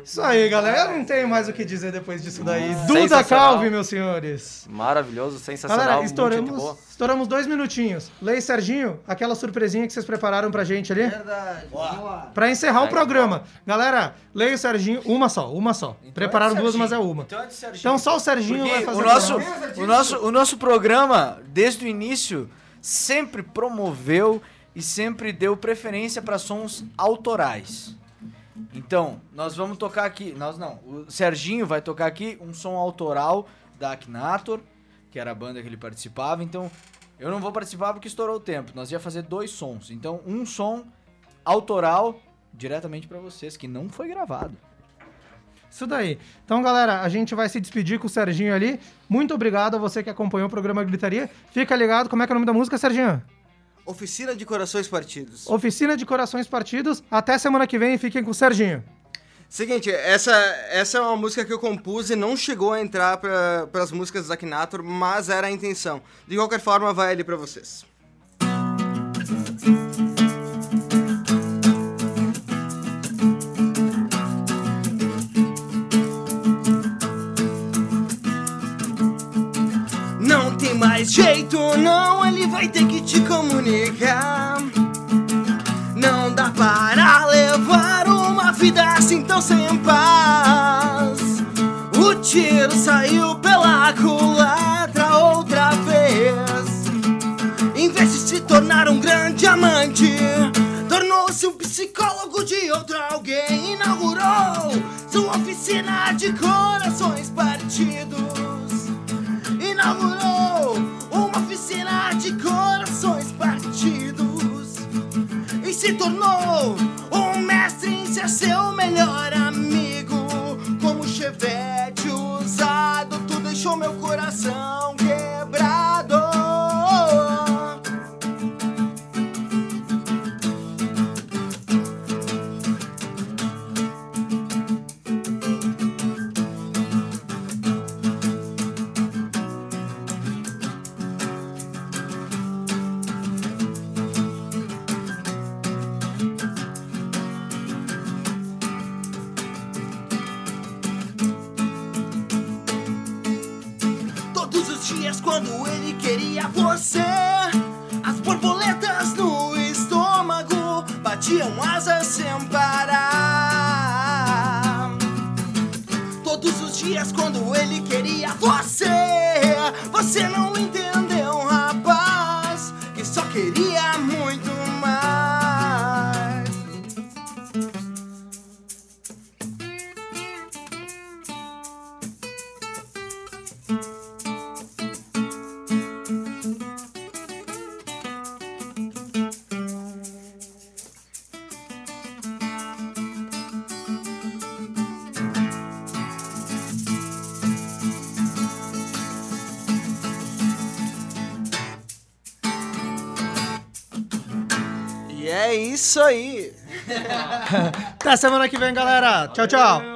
Isso aí, galera. Eu não tenho mais o que dizer depois disso daí. Duda. Calvi, meus senhores. Maravilhoso, sensacional. Galera, boa. estouramos, estouramos dois minutinhos. Lei Serginho, aquela surpresinha que vocês prepararam pra gente ali. Verdade. Lá. Pra encerrar o Pega, programa. Galera, Leia o Serginho, uma só, uma só. Prepararam duas, mas é uma. Então é de Serginho. Então só o Serginho Porque vai fazer o nosso, programa. o, nosso, o nosso programa, desde o início, sempre promoveu e sempre deu preferência para sons autorais. Então, nós vamos tocar aqui. Nós não. O Serginho vai tocar aqui um som autoral da Akinator, que era a banda que ele participava. Então, eu não vou participar porque estourou o tempo. Nós ia fazer dois sons. Então, um som autoral diretamente para vocês, que não foi gravado. Isso daí. Então, galera, a gente vai se despedir com o Serginho ali. Muito obrigado a você que acompanhou o programa Gritaria. Fica ligado, como é que é o nome da música, Serginho? Oficina de Corações Partidos. Oficina de Corações Partidos. Até semana que vem, fiquem com o Serginho. Seguinte, essa, essa é uma música que eu compus e não chegou a entrar para as músicas do Akinator, mas era a intenção. De qualquer forma, vai ali para vocês. Mais jeito, não, ele vai ter que te comunicar. Não dá para levar uma vida assim tão sem paz. O tiro saiu pela culatra outra vez. Em vez de se tornar um grande amante, tornou-se um psicólogo de outro alguém. Inaugurou meu Tchau, tchau.